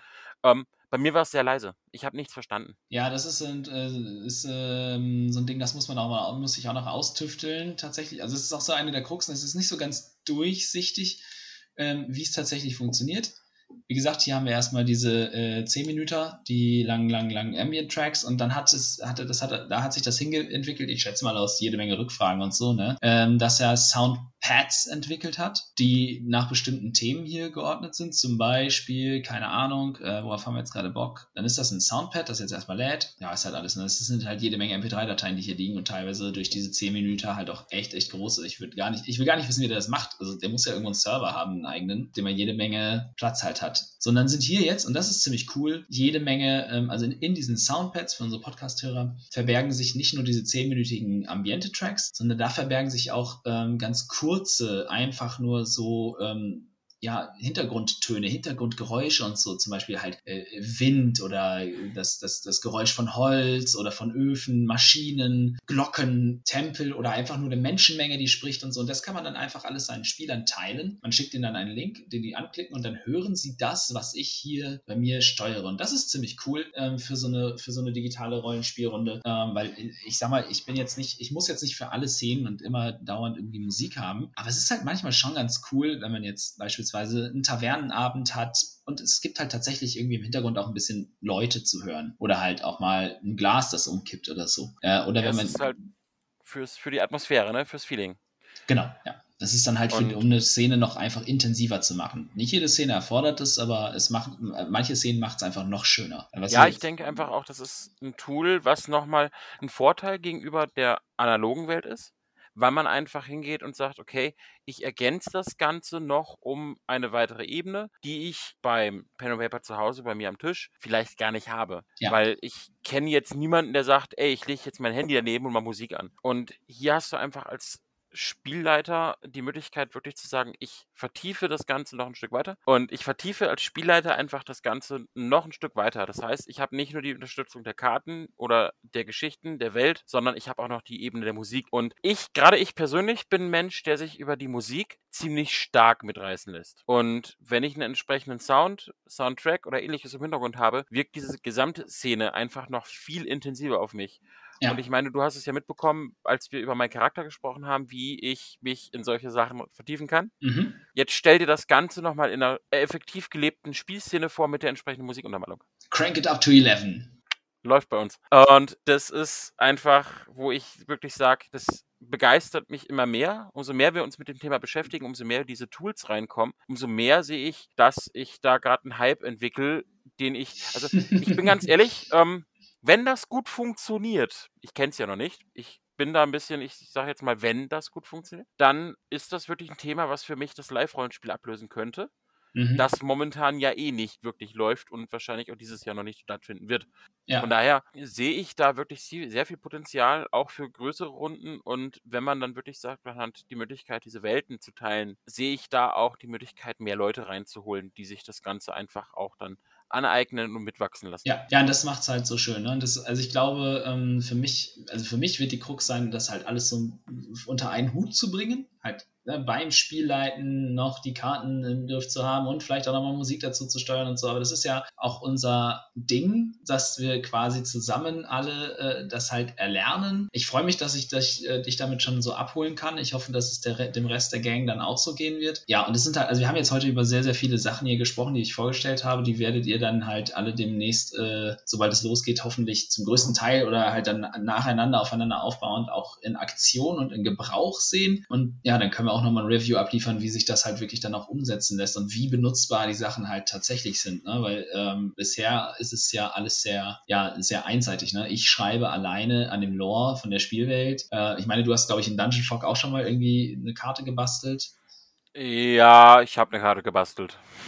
Ähm, bei mir war es sehr leise. Ich habe nichts verstanden. Ja, das ist, äh, ist ähm, so ein Ding, das muss man auch mal, muss ich auch noch austüfteln tatsächlich. Also es ist auch so eine der Kruxen. Es ist nicht so ganz durchsichtig, ähm, wie es tatsächlich funktioniert wie gesagt, hier haben wir erstmal diese äh, 10 Minuten, die langen, langen, langen Ambient-Tracks und dann hat es, hatte, das hat, da hat sich das hingeentwickelt, ich schätze mal aus jede Menge Rückfragen und so, ne, ähm, dass er Soundpads entwickelt hat, die nach bestimmten Themen hier geordnet sind, zum Beispiel, keine Ahnung, äh, worauf haben wir jetzt gerade Bock, dann ist das ein Soundpad, das jetzt erstmal lädt, ja, ist halt alles, ne, das sind halt jede Menge MP3-Dateien, die hier liegen und teilweise durch diese 10 Minuten halt auch echt, echt große, ich würde gar nicht, ich will gar nicht wissen, wie der das macht, also der muss ja irgendwo einen Server haben, einen eigenen, dem er jede Menge Platz halt hat. Sondern sind hier jetzt, und das ist ziemlich cool, jede Menge, ähm, also in, in, diesen Soundpads für unsere Podcast-Hörer verbergen sich nicht nur diese zehnminütigen Ambiente-Tracks, sondern da verbergen sich auch ähm, ganz kurze, einfach nur so ähm, ja, Hintergrundtöne, Hintergrundgeräusche und so, zum Beispiel halt äh, Wind oder das, das, das Geräusch von Holz oder von Öfen, Maschinen, Glocken, Tempel oder einfach nur eine Menschenmenge, die spricht und so. Und das kann man dann einfach alles seinen Spielern teilen. Man schickt ihnen dann einen Link, den die anklicken und dann hören sie das, was ich hier bei mir steuere. Und das ist ziemlich cool ähm, für, so eine, für so eine digitale Rollenspielrunde, ähm, weil ich sag mal, ich bin jetzt nicht, ich muss jetzt nicht für alle Szenen und immer dauernd irgendwie Musik haben, aber es ist halt manchmal schon ganz cool, wenn man jetzt beispielsweise beispielsweise einen Tavernenabend hat und es gibt halt tatsächlich irgendwie im Hintergrund auch ein bisschen Leute zu hören oder halt auch mal ein Glas, das umkippt oder so. Äh, oder ja, wenn man. ist halt fürs, für die Atmosphäre, ne? fürs Feeling. Genau, ja. Das ist dann halt, für, um eine Szene noch einfach intensiver zu machen. Nicht jede Szene erfordert es, aber es macht, manche Szenen macht es einfach noch schöner. Was ja, ich denke einfach auch, das ist ein Tool, was nochmal ein Vorteil gegenüber der analogen Welt ist weil man einfach hingeht und sagt, okay, ich ergänze das Ganze noch um eine weitere Ebene, die ich beim Pen and Paper zu Hause bei mir am Tisch vielleicht gar nicht habe. Ja. Weil ich kenne jetzt niemanden, der sagt, ey, ich lege jetzt mein Handy daneben und mal Musik an. Und hier hast du einfach als Spielleiter die Möglichkeit, wirklich zu sagen, ich vertiefe das Ganze noch ein Stück weiter. Und ich vertiefe als Spielleiter einfach das Ganze noch ein Stück weiter. Das heißt, ich habe nicht nur die Unterstützung der Karten oder der Geschichten, der Welt, sondern ich habe auch noch die Ebene der Musik. Und ich, gerade ich persönlich, bin ein Mensch, der sich über die Musik ziemlich stark mitreißen lässt. Und wenn ich einen entsprechenden Sound, Soundtrack oder ähnliches im Hintergrund habe, wirkt diese gesamte Szene einfach noch viel intensiver auf mich. Ja. Und ich meine, du hast es ja mitbekommen, als wir über meinen Charakter gesprochen haben, wie ich mich in solche Sachen vertiefen kann. Mhm. Jetzt stell dir das Ganze nochmal in einer effektiv gelebten Spielszene vor mit der entsprechenden Musikuntermalung. Crank it up to 11. Läuft bei uns. Und das ist einfach, wo ich wirklich sage, das begeistert mich immer mehr. Umso mehr wir uns mit dem Thema beschäftigen, umso mehr diese Tools reinkommen, umso mehr sehe ich, dass ich da gerade einen Hype entwickle, den ich, also ich bin ganz [laughs] ehrlich, ähm, wenn das gut funktioniert, ich kenne es ja noch nicht, ich bin da ein bisschen, ich sage jetzt mal, wenn das gut funktioniert, dann ist das wirklich ein Thema, was für mich das Live-Rollenspiel ablösen könnte. Mhm. Das momentan ja eh nicht wirklich läuft und wahrscheinlich auch dieses Jahr noch nicht stattfinden wird. Ja. Von daher sehe ich da wirklich sehr viel Potenzial, auch für größere Runden. Und wenn man dann wirklich sagt, man hat die Möglichkeit, diese Welten zu teilen, sehe ich da auch die Möglichkeit, mehr Leute reinzuholen, die sich das Ganze einfach auch dann aneignen und mitwachsen lassen. Ja, ja, und das macht es halt so schön. Ne? Das, also ich glaube, ähm, für mich, also für mich wird die Krux sein, das halt alles so unter einen Hut zu bringen. Halt ne, beim Spielleiten noch die Karten im Griff zu haben und vielleicht auch nochmal Musik dazu zu steuern und so. Aber das ist ja auch unser Ding, dass wir quasi zusammen alle äh, das halt erlernen. Ich freue mich, dass ich dich, äh, dich damit schon so abholen kann. Ich hoffe, dass es der, dem Rest der Gang dann auch so gehen wird. Ja, und es sind halt, also wir haben jetzt heute über sehr, sehr viele Sachen hier gesprochen, die ich vorgestellt habe. Die werdet ihr dann halt alle demnächst, äh, sobald es losgeht, hoffentlich zum größten Teil oder halt dann nacheinander aufeinander aufbauend auch in Aktion und in Gebrauch sehen. Und ja, dann können wir auch nochmal ein Review abliefern, wie sich das halt wirklich dann auch umsetzen lässt und wie benutzbar die Sachen halt tatsächlich sind. Ne? Weil ähm, bisher ist es ja alles sehr, ja, sehr einseitig. Ne? Ich schreibe alleine an dem Lore von der Spielwelt. Äh, ich meine, du hast, glaube ich, in Dungeon Fog auch schon mal irgendwie eine Karte gebastelt. Ja, ich habe eine Karte gebastelt. [laughs]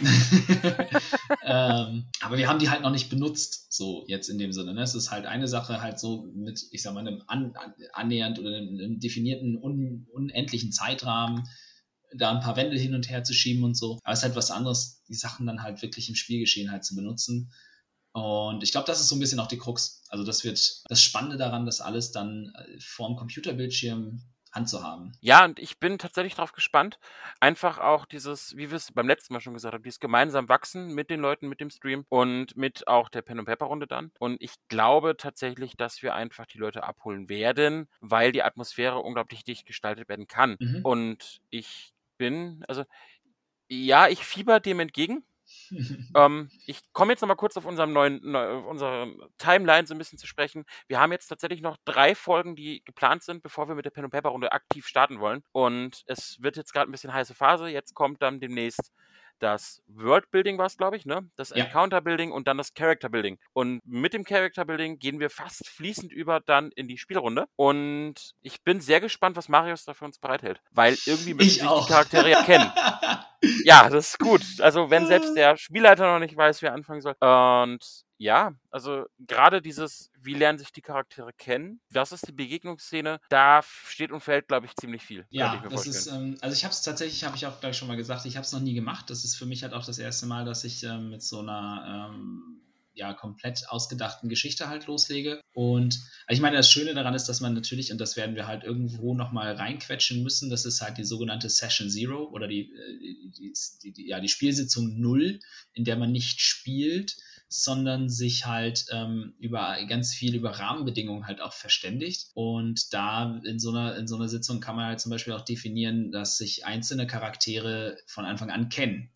ähm, aber wir haben die halt noch nicht benutzt, so jetzt in dem Sinne. Ne? Es ist halt eine Sache, halt so mit, ich sag mal, einem an, annähernd oder einem, definierten, un, unendlichen Zeitrahmen da ein paar Wände hin und her zu schieben und so. Aber es ist halt was anderes, die Sachen dann halt wirklich im Spielgeschehen halt zu benutzen. Und ich glaube, das ist so ein bisschen auch die Krux. Also das wird das Spannende daran, dass alles dann äh, vorm Computerbildschirm anzuhaben. Ja, und ich bin tatsächlich darauf gespannt. Einfach auch dieses, wie wir es beim letzten Mal schon gesagt haben, dieses gemeinsam wachsen mit den Leuten, mit dem Stream und mit auch der Pen and Paper Runde dann. Und ich glaube tatsächlich, dass wir einfach die Leute abholen werden, weil die Atmosphäre unglaublich dicht gestaltet werden kann. Mhm. Und ich bin, also ja, ich fieber dem entgegen [laughs] ähm, ich komme jetzt nochmal kurz auf unserem neuen, ne, unsere Timeline so ein bisschen zu sprechen. Wir haben jetzt tatsächlich noch drei Folgen, die geplant sind, bevor wir mit der Pen Paper Runde aktiv starten wollen. Und es wird jetzt gerade ein bisschen heiße Phase. Jetzt kommt dann demnächst das World-Building war es, glaube ich, ne? Das ja. Encounter-Building und dann das Character-Building. Und mit dem Character-Building gehen wir fast fließend über dann in die Spielrunde. Und ich bin sehr gespannt, was Marius da für uns bereithält. Weil irgendwie müssen wir die Charaktere ja kennen. [laughs] ja, das ist gut. Also wenn selbst der Spielleiter noch nicht weiß, wie er anfangen soll. Und ja, also gerade dieses, wie lernen sich die Charaktere kennen, das ist die Begegnungsszene, da steht und fällt, glaube ich, ziemlich viel. Ja, das ist, ähm, also ich habe es tatsächlich, habe ich auch gleich schon mal gesagt, ich habe es noch nie gemacht. Das ist für mich halt auch das erste Mal, dass ich ähm, mit so einer ähm, ja, komplett ausgedachten Geschichte halt loslege. Und also ich meine, das Schöne daran ist, dass man natürlich, und das werden wir halt irgendwo nochmal reinquetschen müssen, das ist halt die sogenannte Session Zero oder die, äh, die, die, die, ja, die Spielsitzung Null, in der man nicht spielt, sondern sich halt ähm, über ganz viel über Rahmenbedingungen halt auch verständigt. Und da in so einer, in so einer Sitzung kann man halt zum Beispiel auch definieren, dass sich einzelne Charaktere von Anfang an kennen.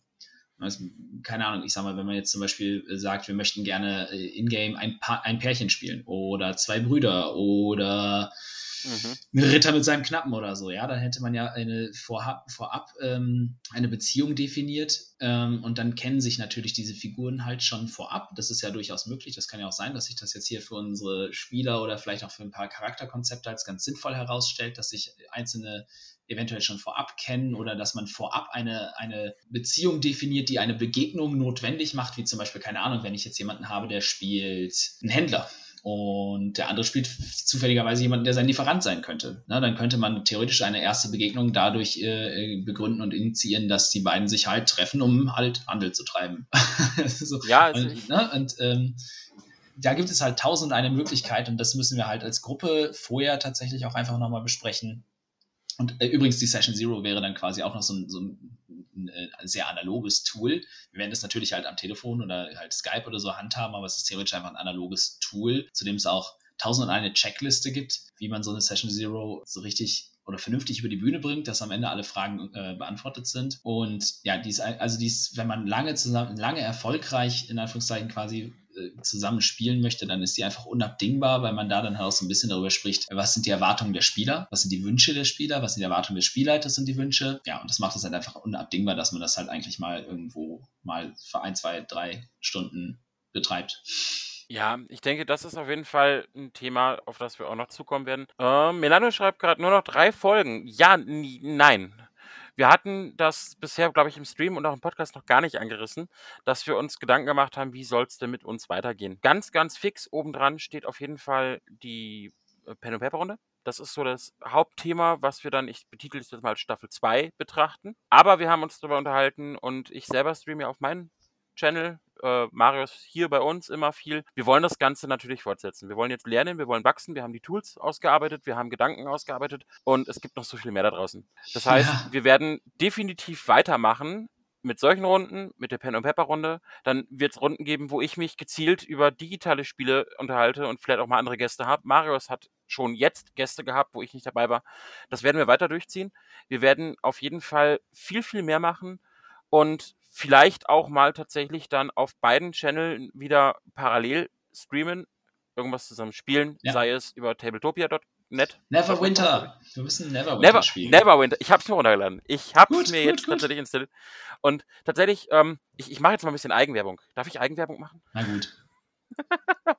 Keine Ahnung, ich sag mal, wenn man jetzt zum Beispiel sagt, wir möchten gerne äh, in-game ein, ein Pärchen spielen oder zwei Brüder oder mhm. ein Ritter mit seinem Knappen oder so, ja, dann hätte man ja eine vorab, vorab ähm, eine Beziehung definiert ähm, und dann kennen sich natürlich diese Figuren halt schon vorab. Das ist ja durchaus möglich. Das kann ja auch sein, dass sich das jetzt hier für unsere Spieler oder vielleicht auch für ein paar Charakterkonzepte als ganz sinnvoll herausstellt, dass sich einzelne eventuell schon vorab kennen oder dass man vorab eine, eine Beziehung definiert, die eine Begegnung notwendig macht, wie zum Beispiel, keine Ahnung, wenn ich jetzt jemanden habe, der spielt einen Händler und der andere spielt zufälligerweise jemanden, der sein Lieferant sein könnte. Na, dann könnte man theoretisch eine erste Begegnung dadurch äh, begründen und initiieren, dass die beiden sich halt treffen, um halt Handel zu treiben. [laughs] so. Ja, also und, ne? und ähm, da gibt es halt tausend eine Möglichkeit und das müssen wir halt als Gruppe vorher tatsächlich auch einfach nochmal besprechen, und äh, übrigens, die Session Zero wäre dann quasi auch noch so ein, so ein, ein, äh, sehr analoges Tool. Wir werden das natürlich halt am Telefon oder halt Skype oder so handhaben, aber es ist theoretisch einfach ein analoges Tool, zu dem es auch tausend und eine Checkliste gibt, wie man so eine Session Zero so richtig oder vernünftig über die Bühne bringt, dass am Ende alle Fragen äh, beantwortet sind. Und ja, dies, also dies, wenn man lange zusammen, lange erfolgreich in Anführungszeichen quasi äh, zusammen spielen möchte, dann ist die einfach unabdingbar, weil man da dann halt auch so ein bisschen darüber spricht, was sind die Erwartungen der Spieler, was sind die Wünsche der Spieler, was sind die Erwartungen des Spielleiters und die Wünsche. Ja, und das macht es halt einfach unabdingbar, dass man das halt eigentlich mal irgendwo mal für ein, zwei, drei Stunden betreibt. Ja, ich denke, das ist auf jeden Fall ein Thema, auf das wir auch noch zukommen werden. Äh, Melano schreibt gerade nur noch drei Folgen. Ja, nein. Wir hatten das bisher, glaube ich, im Stream und auch im Podcast noch gar nicht angerissen, dass wir uns Gedanken gemacht haben, wie soll es denn mit uns weitergehen. Ganz, ganz fix obendran steht auf jeden Fall die äh, Pen- und Paper-Runde. Das ist so das Hauptthema, was wir dann, ich betitel es jetzt mal Staffel 2 betrachten. Aber wir haben uns darüber unterhalten und ich selber streame ja auf meinen Channel. Äh, Marius hier bei uns immer viel. Wir wollen das Ganze natürlich fortsetzen. Wir wollen jetzt lernen, wir wollen wachsen, wir haben die Tools ausgearbeitet, wir haben Gedanken ausgearbeitet und es gibt noch so viel mehr da draußen. Das heißt, ja. wir werden definitiv weitermachen mit solchen Runden, mit der Pen und Pepper Runde. Dann wird es Runden geben, wo ich mich gezielt über digitale Spiele unterhalte und vielleicht auch mal andere Gäste habe. Marius hat schon jetzt Gäste gehabt, wo ich nicht dabei war. Das werden wir weiter durchziehen. Wir werden auf jeden Fall viel, viel mehr machen und vielleicht auch mal tatsächlich dann auf beiden Channeln wieder parallel streamen, irgendwas zusammen spielen, ja. sei es über tabletopia.net. Neverwinter. Wir müssen Neverwinter Never, spielen. Neverwinter. Ich hab's mir runtergeladen. Ich hab's gut, mir gut, jetzt gut. tatsächlich installiert. Und tatsächlich, ähm, ich, ich mache jetzt mal ein bisschen Eigenwerbung. Darf ich Eigenwerbung machen? Na gut. [laughs]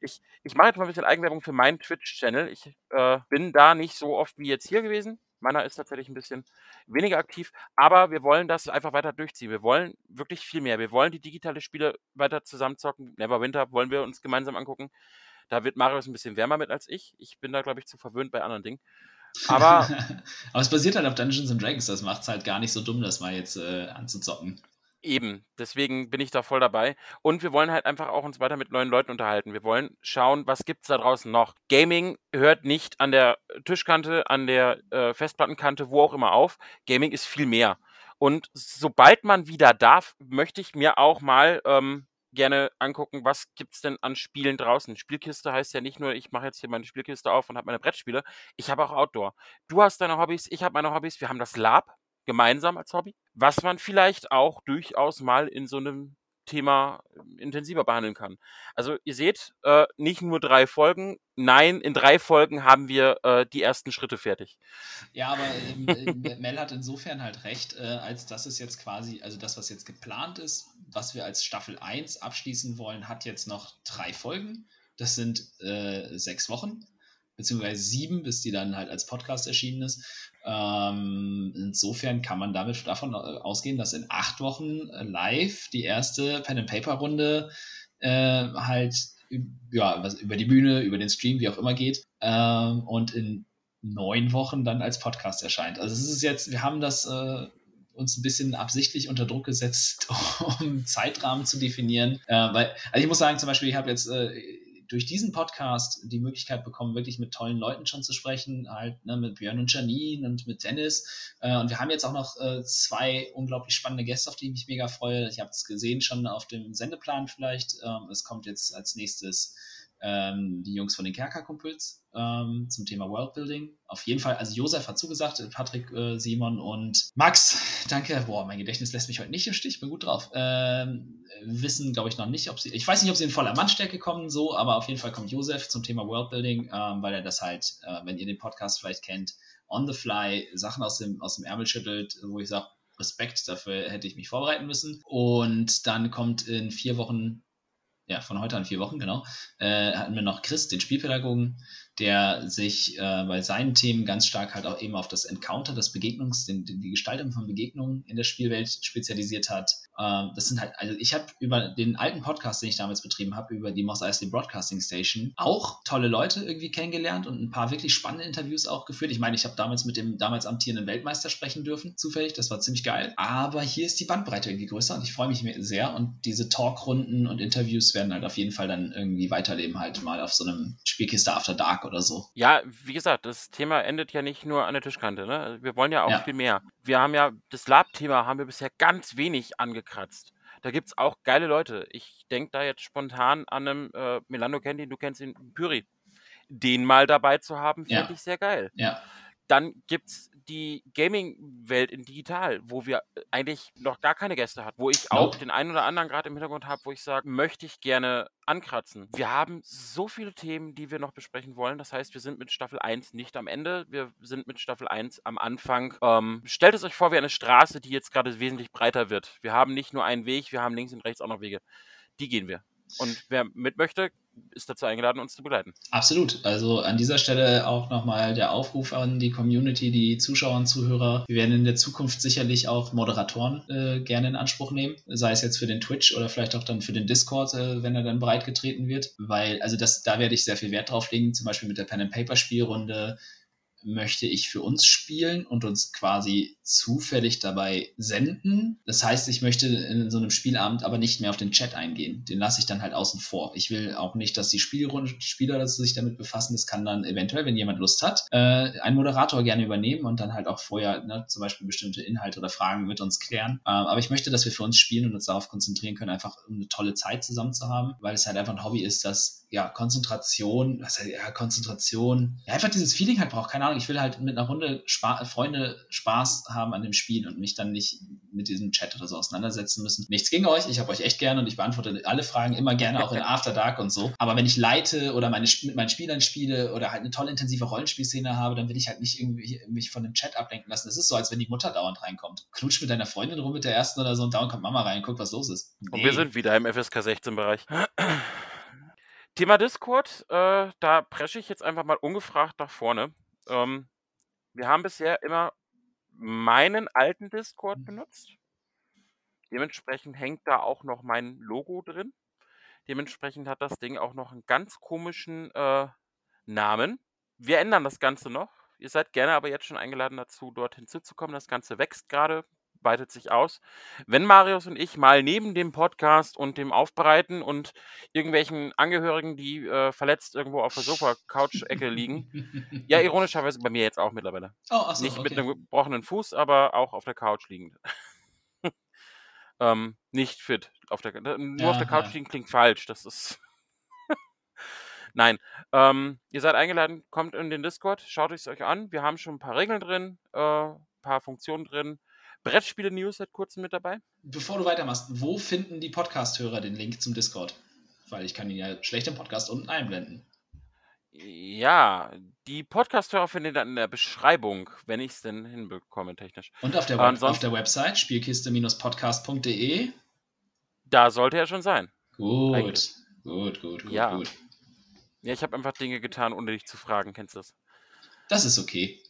ich ich mache jetzt mal ein bisschen Eigenwerbung für meinen Twitch-Channel. Ich äh, bin da nicht so oft wie jetzt hier gewesen. Meiner ist tatsächlich ein bisschen weniger aktiv, aber wir wollen das einfach weiter durchziehen. Wir wollen wirklich viel mehr. Wir wollen die digitale Spiele weiter zusammenzocken. Neverwinter wollen wir uns gemeinsam angucken. Da wird Marius ein bisschen wärmer mit als ich. Ich bin da, glaube ich, zu verwöhnt bei anderen Dingen. Aber, [laughs] aber es basiert halt auf Dungeons and Dragons. Das macht es halt gar nicht so dumm, das mal jetzt äh, anzuzocken. Eben, deswegen bin ich da voll dabei. Und wir wollen halt einfach auch uns weiter mit neuen Leuten unterhalten. Wir wollen schauen, was gibt's da draußen noch. Gaming hört nicht an der Tischkante, an der äh, Festplattenkante, wo auch immer auf. Gaming ist viel mehr. Und sobald man wieder darf, möchte ich mir auch mal ähm, gerne angucken, was gibt's denn an Spielen draußen. Spielkiste heißt ja nicht nur, ich mache jetzt hier meine Spielkiste auf und habe meine Brettspiele. Ich habe auch Outdoor. Du hast deine Hobbys, ich habe meine Hobbys. Wir haben das Lab, gemeinsam als Hobby, was man vielleicht auch durchaus mal in so einem Thema ähm, intensiver behandeln kann. Also ihr seht, äh, nicht nur drei Folgen, nein, in drei Folgen haben wir äh, die ersten Schritte fertig. Ja, aber äh, [laughs] Mel hat insofern halt recht, äh, als dass es jetzt quasi, also das, was jetzt geplant ist, was wir als Staffel 1 abschließen wollen, hat jetzt noch drei Folgen. Das sind äh, sechs Wochen beziehungsweise sieben, bis die dann halt als Podcast erschienen ist. Ähm, insofern kann man damit davon äh, ausgehen, dass in acht Wochen live die erste Pen and Paper Runde äh, halt ja, was über die Bühne, über den Stream, wie auch immer geht. Ähm, und in neun Wochen dann als Podcast erscheint. Also es ist jetzt, wir haben das äh, uns ein bisschen absichtlich unter Druck gesetzt, [laughs] um Zeitrahmen zu definieren. Äh, weil, also ich muss sagen, zum Beispiel, ich habe jetzt äh, durch diesen Podcast die Möglichkeit bekommen, wirklich mit tollen Leuten schon zu sprechen, halt ne, mit Björn und Janine und mit Dennis. Äh, und wir haben jetzt auch noch äh, zwei unglaublich spannende Gäste, auf die ich mich mega freue. Ich habe es gesehen schon auf dem Sendeplan vielleicht. Ähm, es kommt jetzt als nächstes ähm, die Jungs von den Kerkerkumpels ähm, zum Thema Worldbuilding. Auf jeden Fall, also Josef hat zugesagt, Patrick, äh, Simon und Max, danke. Boah, mein Gedächtnis lässt mich heute nicht im Stich, bin gut drauf. Ähm, wissen, glaube ich, noch nicht, ob sie, ich weiß nicht, ob sie in voller Mannstärke kommen, so, aber auf jeden Fall kommt Josef zum Thema Worldbuilding, ähm, weil er das halt, äh, wenn ihr den Podcast vielleicht kennt, on the fly Sachen aus dem, aus dem Ärmel schüttelt, wo ich sage, Respekt, dafür hätte ich mich vorbereiten müssen. Und dann kommt in vier Wochen ja, von heute an vier Wochen, genau, äh, hatten wir noch Chris, den Spielpädagogen, der sich äh, bei seinen Themen ganz stark halt auch eben auf das Encounter, das Begegnungs-, den, die Gestaltung von Begegnungen in der Spielwelt spezialisiert hat. Äh, das sind halt, also ich habe über den alten Podcast, den ich damals betrieben habe, über die Moss Eisley Broadcasting Station, auch tolle Leute irgendwie kennengelernt und ein paar wirklich spannende Interviews auch geführt. Ich meine, ich habe damals mit dem damals amtierenden Weltmeister sprechen dürfen, zufällig, das war ziemlich geil. Aber hier ist die Bandbreite irgendwie größer und ich freue mich sehr und diese Talkrunden und Interviews werden halt auf jeden Fall dann irgendwie weiterleben, halt mal auf so einem Spielkiste After Dark Tag oder so. Ja, wie gesagt, das Thema endet ja nicht nur an der Tischkante. Ne? Wir wollen ja auch ja. viel mehr. Wir haben ja, das Lab-Thema haben wir bisher ganz wenig angekratzt. Da gibt es auch geile Leute. Ich denke da jetzt spontan an einen äh, Melando kennt ihn, du kennst ihn, Pyri. Den mal dabei zu haben, finde ja. ich sehr geil. Ja. Dann gibt es die Gaming-Welt in digital, wo wir äh, eigentlich noch gar keine Gäste hatten, wo ich auch den einen oder anderen gerade im Hintergrund habe, wo ich sage, möchte ich gerne ankratzen. Wir haben so viele Themen, die wir noch besprechen wollen. Das heißt, wir sind mit Staffel 1 nicht am Ende, wir sind mit Staffel 1 am Anfang. Ähm, stellt es euch vor wie eine Straße, die jetzt gerade wesentlich breiter wird. Wir haben nicht nur einen Weg, wir haben links und rechts auch noch Wege. Die gehen wir. Und wer mit möchte, ist dazu eingeladen, uns zu begleiten. Absolut. Also an dieser Stelle auch nochmal der Aufruf an die Community, die Zuschauer und Zuhörer. Wir werden in der Zukunft sicherlich auch Moderatoren äh, gerne in Anspruch nehmen, sei es jetzt für den Twitch oder vielleicht auch dann für den Discord, äh, wenn er dann breitgetreten wird. Weil, also das, da werde ich sehr viel Wert drauf legen, zum Beispiel mit der Pen and Paper Spielrunde möchte ich für uns spielen und uns quasi zufällig dabei senden. Das heißt, ich möchte in so einem Spielabend aber nicht mehr auf den Chat eingehen. Den lasse ich dann halt außen vor. Ich will auch nicht, dass die Spielrunde, Spieler sich damit befassen. Das kann dann eventuell, wenn jemand Lust hat, äh, ein Moderator gerne übernehmen und dann halt auch vorher ne, zum Beispiel bestimmte Inhalte oder Fragen mit uns klären. Ähm, aber ich möchte, dass wir für uns spielen und uns darauf konzentrieren können, einfach um eine tolle Zeit zusammen zu haben, weil es halt einfach ein Hobby ist, das ja, Konzentration, was heißt, ja, Konzentration, ja, einfach dieses Feeling halt braucht, keine Ahnung, ich will halt mit einer Runde Spa Freunde Spaß haben an dem Spiel und mich dann nicht mit diesem Chat oder so auseinandersetzen müssen. Nichts gegen euch, ich habe euch echt gerne und ich beantworte alle Fragen immer gerne auch in [laughs] After Dark und so. Aber wenn ich leite oder meine, mit meinen Spielern spiele oder halt eine tolle intensive Rollenspielszene habe, dann will ich halt nicht irgendwie mich von dem Chat ablenken lassen. Das ist so, als wenn die Mutter dauernd reinkommt. Klutsch mit deiner Freundin rum mit der ersten oder so und dauernd kommt Mama rein und guckt, was los ist. Nee. Und wir sind wieder im FSK 16 Bereich. Thema Discord, äh, da presche ich jetzt einfach mal ungefragt nach vorne. Ähm, wir haben bisher immer meinen alten Discord mhm. benutzt. Dementsprechend hängt da auch noch mein Logo drin. Dementsprechend hat das Ding auch noch einen ganz komischen äh, Namen. Wir ändern das Ganze noch. Ihr seid gerne aber jetzt schon eingeladen dazu, dort hinzuzukommen. Das Ganze wächst gerade weitet sich aus. Wenn Marius und ich mal neben dem Podcast und dem Aufbereiten und irgendwelchen Angehörigen, die äh, verletzt irgendwo auf der Sofa-Couch-Ecke liegen, [laughs] ja, ironischerweise bei mir jetzt auch mittlerweile. Oh, achso, Nicht okay. mit einem gebrochenen Fuß, aber auch auf der Couch liegend. [laughs] ähm, nicht fit. Auf der, nur ja, auf der Couch liegen klingt falsch. Das ist. [laughs] Nein. Ähm, ihr seid eingeladen, kommt in den Discord, schaut es euch an. Wir haben schon ein paar Regeln drin, äh, ein paar Funktionen drin. Brettspiele-News seit kurzem mit dabei. Bevor du weitermachst, wo finden die Podcast-Hörer den Link zum Discord? Weil ich kann ihn ja schlecht im Podcast unten einblenden. Ja, die Podcast-Hörer finden dann in der Beschreibung, wenn ich es denn hinbekomme technisch. Und auf der, Web auf der Website spielkiste-podcast.de? Da sollte er schon sein. Gut, Eigentlich. gut, gut, gut, ja. gut. Ja, ich habe einfach Dinge getan, ohne dich zu fragen. Kennst du das? Das ist okay.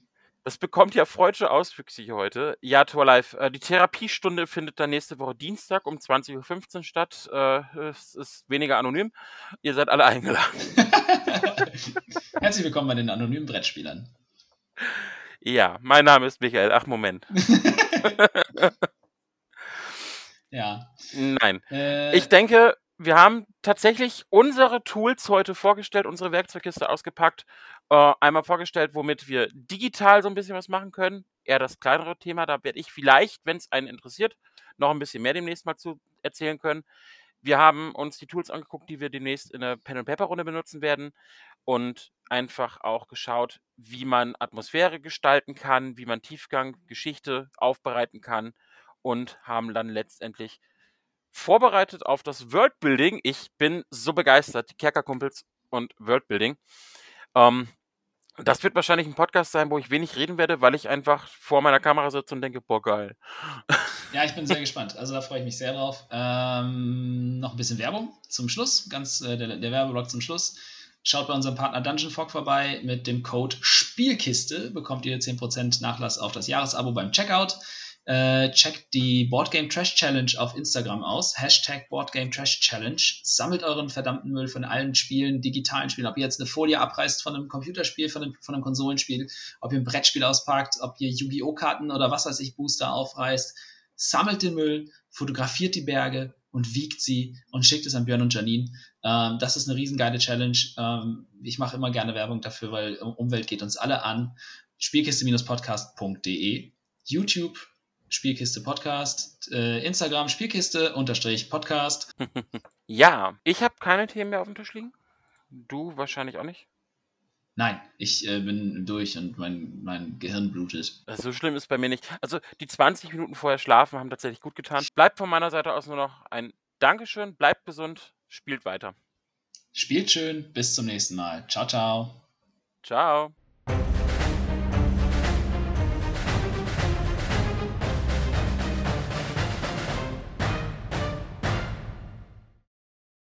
Das bekommt ja freudsche Auswüchse hier heute. Ja, Torlife, äh, die Therapiestunde findet dann nächste Woche Dienstag um 20.15 Uhr statt. Äh, es ist weniger anonym. Ihr seid alle eingeladen. [laughs] Herzlich willkommen bei den anonymen Brettspielern. Ja, mein Name ist Michael. Ach, Moment. [laughs] [laughs] ja. Nein. Äh, ich denke, wir haben tatsächlich unsere Tools heute vorgestellt, unsere Werkzeugkiste ausgepackt, äh, einmal vorgestellt, womit wir digital so ein bisschen was machen können. Eher das kleinere Thema, da werde ich vielleicht, wenn es einen interessiert, noch ein bisschen mehr demnächst mal zu erzählen können. Wir haben uns die Tools angeguckt, die wir demnächst in der Pen and Paper Runde benutzen werden und einfach auch geschaut, wie man Atmosphäre gestalten kann, wie man Tiefgang, Geschichte aufbereiten kann und haben dann letztendlich vorbereitet auf das Worldbuilding. Ich bin so begeistert, die Kerkerkumpels und Worldbuilding. Ähm, das wird wahrscheinlich ein Podcast sein, wo ich wenig reden werde, weil ich einfach vor meiner Kamera sitze und denke, boah, geil. Ja, ich bin sehr [laughs] gespannt. Also da freue ich mich sehr drauf. Ähm, noch ein bisschen Werbung zum Schluss, ganz äh, der, der Werbeblock zum Schluss. Schaut bei unserem Partner Dungeon Fog vorbei. Mit dem Code Spielkiste bekommt ihr 10% Nachlass auf das Jahresabo beim Checkout. Äh, checkt die Boardgame Trash Challenge auf Instagram aus. Hashtag Boardgame Trash Challenge. Sammelt euren verdammten Müll von allen Spielen, digitalen Spielen. Ob ihr jetzt eine Folie abreißt von einem Computerspiel, von einem, von einem Konsolenspiel, ob ihr ein Brettspiel auspackt, ob ihr Yu-Gi-Oh! Karten oder was weiß ich, Booster aufreißt. Sammelt den Müll, fotografiert die Berge und wiegt sie und schickt es an Björn und Janine. Ähm, das ist eine riesengeile Challenge. Ähm, ich mache immer gerne Werbung dafür, weil Umwelt geht uns alle an. Spielkiste-podcast.de YouTube Spielkiste Podcast, äh, Instagram Spielkiste unterstrich Podcast. [laughs] ja, ich habe keine Themen mehr auf dem Tisch liegen. Du wahrscheinlich auch nicht. Nein, ich äh, bin durch und mein, mein Gehirn blutet. So schlimm ist bei mir nicht. Also die 20 Minuten vorher schlafen haben tatsächlich gut getan. Bleibt von meiner Seite aus nur noch ein Dankeschön, bleibt gesund, spielt weiter. Spielt schön, bis zum nächsten Mal. Ciao, ciao. Ciao.